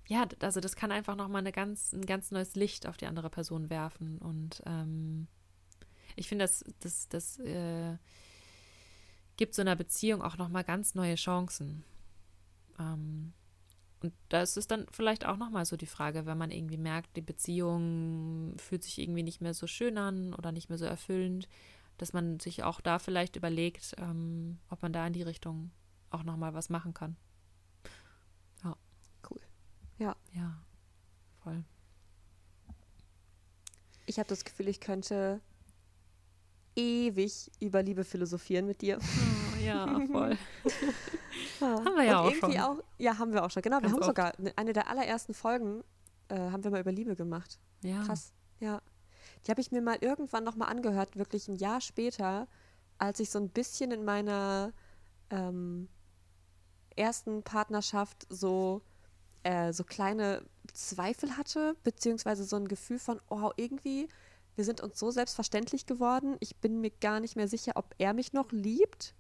ja, also das kann einfach noch mal eine ganz, ein ganz neues Licht auf die andere Person werfen. Und ähm, ich finde, das, das, das äh, gibt so einer Beziehung auch noch mal ganz neue Chancen. Ähm, und das ist dann vielleicht auch nochmal so die Frage, wenn man irgendwie merkt, die Beziehung fühlt sich irgendwie nicht mehr so schön an oder nicht mehr so erfüllend, dass man sich auch da vielleicht überlegt, ähm, ob man da in die Richtung auch nochmal was machen kann. Ja. Cool. Ja. Ja, voll. Ich habe das Gefühl, ich könnte ewig über Liebe philosophieren mit dir. Oh, ja, voll. Haben wir ja auch irgendwie schon. Auch, ja, haben wir auch schon. Genau, wir Ganz haben oft. sogar ne- eine der allerersten Folgen äh, haben wir mal über Liebe gemacht. Ja. Krass, ja. Die habe ich mir mal irgendwann nochmal angehört, wirklich ein Jahr später, als ich so ein bisschen in meiner ähm, ersten Partnerschaft so, äh, so kleine Zweifel hatte, beziehungsweise so ein Gefühl von, oh, irgendwie, wir sind uns so selbstverständlich geworden, ich bin mir gar nicht mehr sicher, ob er mich noch liebt.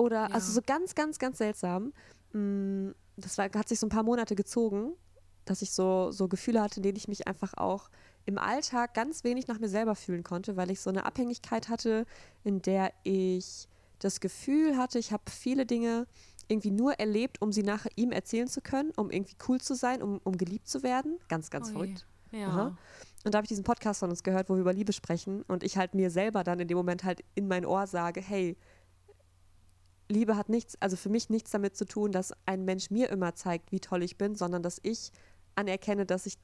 Oder, Ja. also so ganz, ganz, ganz seltsam. Mm, Das war, hat sich so ein paar Monate gezogen, dass ich so, so Gefühle hatte, in denen ich mich einfach auch im Alltag ganz wenig nach mir selber fühlen konnte, weil ich so eine Abhängigkeit hatte, in der ich das Gefühl hatte, ich habe viele Dinge irgendwie nur erlebt, um sie nachher ihm erzählen zu können, um irgendwie cool zu sein, um, um geliebt zu werden. Ganz, ganz Ui. verrückt. Ja. Aha. Und da habe ich diesen Podcast von uns gehört, wo wir über Liebe sprechen und ich halt mir selber dann in dem Moment halt in mein Ohr sage, hey, Liebe hat nichts, also für mich nichts damit zu tun, dass ein Mensch mir immer zeigt, wie toll ich bin, sondern dass ich anerkenne, dass ich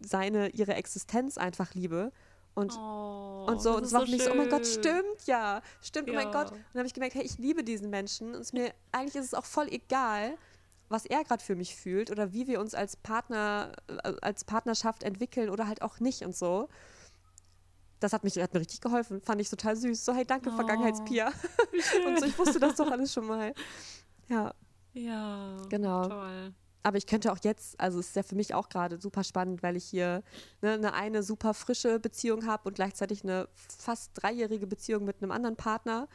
seine, ihre Existenz einfach liebe. Und, Oh, und so, und es war für mich so, oh mein Gott, stimmt ja, stimmt, oh mein Ja. Gott. Und dann habe ich gemerkt, hey, ich liebe diesen Menschen und es mir, eigentlich ist es auch voll egal, was er gerade für mich fühlt oder wie wir uns als Partner, äh, als Partnerschaft entwickeln oder halt auch nicht und so. Das hat, mich, hat mir richtig geholfen, fand ich total süß. So, hey, danke, Oh, Vergangenheitspia. und so, ich wusste das doch alles schon mal. Ja, Ja, Genau. toll. aber ich könnte auch jetzt, also es ist ja für mich auch gerade super spannend, weil ich hier ne, eine, eine super frische Beziehung habe und gleichzeitig eine fast dreijährige Beziehung mit einem anderen Partner,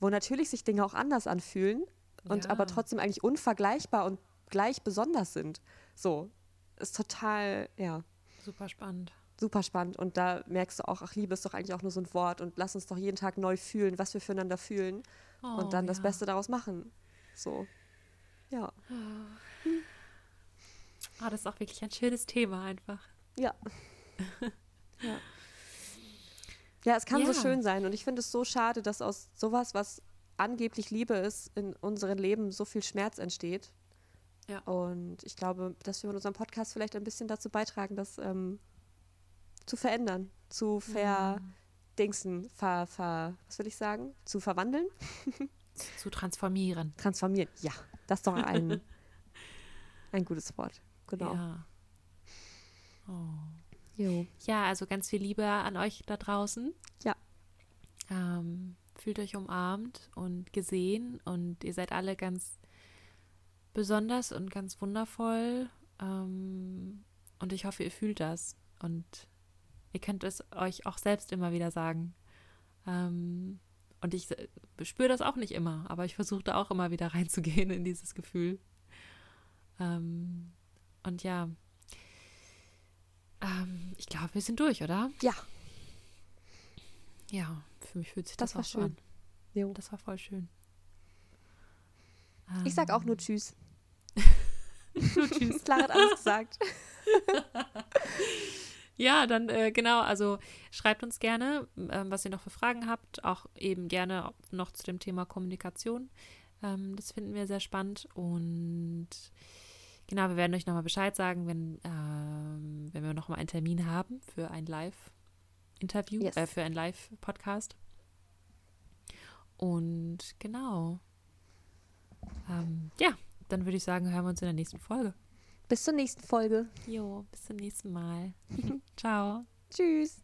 wo natürlich sich Dinge auch anders anfühlen und Ja. aber trotzdem eigentlich unvergleichbar und gleich besonders sind. So, ist total, ja, Super spannend. Super spannend. Und da merkst du auch, ach, Liebe ist doch eigentlich auch nur so ein Wort und lass uns doch jeden Tag neu fühlen, was wir füreinander fühlen Oh, und dann das ja. Beste daraus machen. So, ja, Ah, das ist auch wirklich ein schönes Thema einfach. ja. ja. Ja, es kann so Ja. schön sein und ich finde es so schade, dass aus sowas, was angeblich Liebe ist, in unserem Leben so viel Schmerz entsteht. Ja. Und ich glaube, dass wir mit unserem Podcast vielleicht ein bisschen dazu beitragen, das ähm, zu verändern, zu verdingsen, ver, ver, was will ich sagen, zu verwandeln. zu transformieren. Transformieren, ja. Das ist doch ein, ein gutes Wort. Genau. Ja. Oh. Ja, also ganz viel Liebe an euch da draußen. Ja. Ähm, fühlt euch umarmt und gesehen und ihr seid alle ganz besonders und ganz wundervoll. Ähm, und ich hoffe, ihr fühlt das und ihr könnt es euch auch selbst immer wieder sagen. Ähm, und ich spüre das auch nicht immer, aber ich versuche da auch immer wieder reinzugehen in dieses Gefühl. Ähm, und ja, ähm, ich glaube, wir sind durch, oder? Ja. Ja, für mich fühlt sich das, Das war auch so schön. an. Das war voll schön. Ich sag auch nur Ähm, Tschüss. nur Tschüss. Clara hat alles gesagt. Ja, dann äh, genau, also schreibt uns gerne, ähm, was ihr noch für Fragen habt, auch eben gerne noch zu dem Thema Kommunikation. Ähm, das finden wir sehr spannend und genau, wir werden euch nochmal Bescheid sagen, wenn, ähm, wenn wir nochmal einen Termin haben für ein Live-Interview, Yes. äh, für ein Live-Podcast. Und genau. Ähm, ja, dann würde ich sagen, hören wir uns in der nächsten Folge. Bis zur nächsten Folge. Jo, bis zum nächsten Mal. Ciao. Tschüss.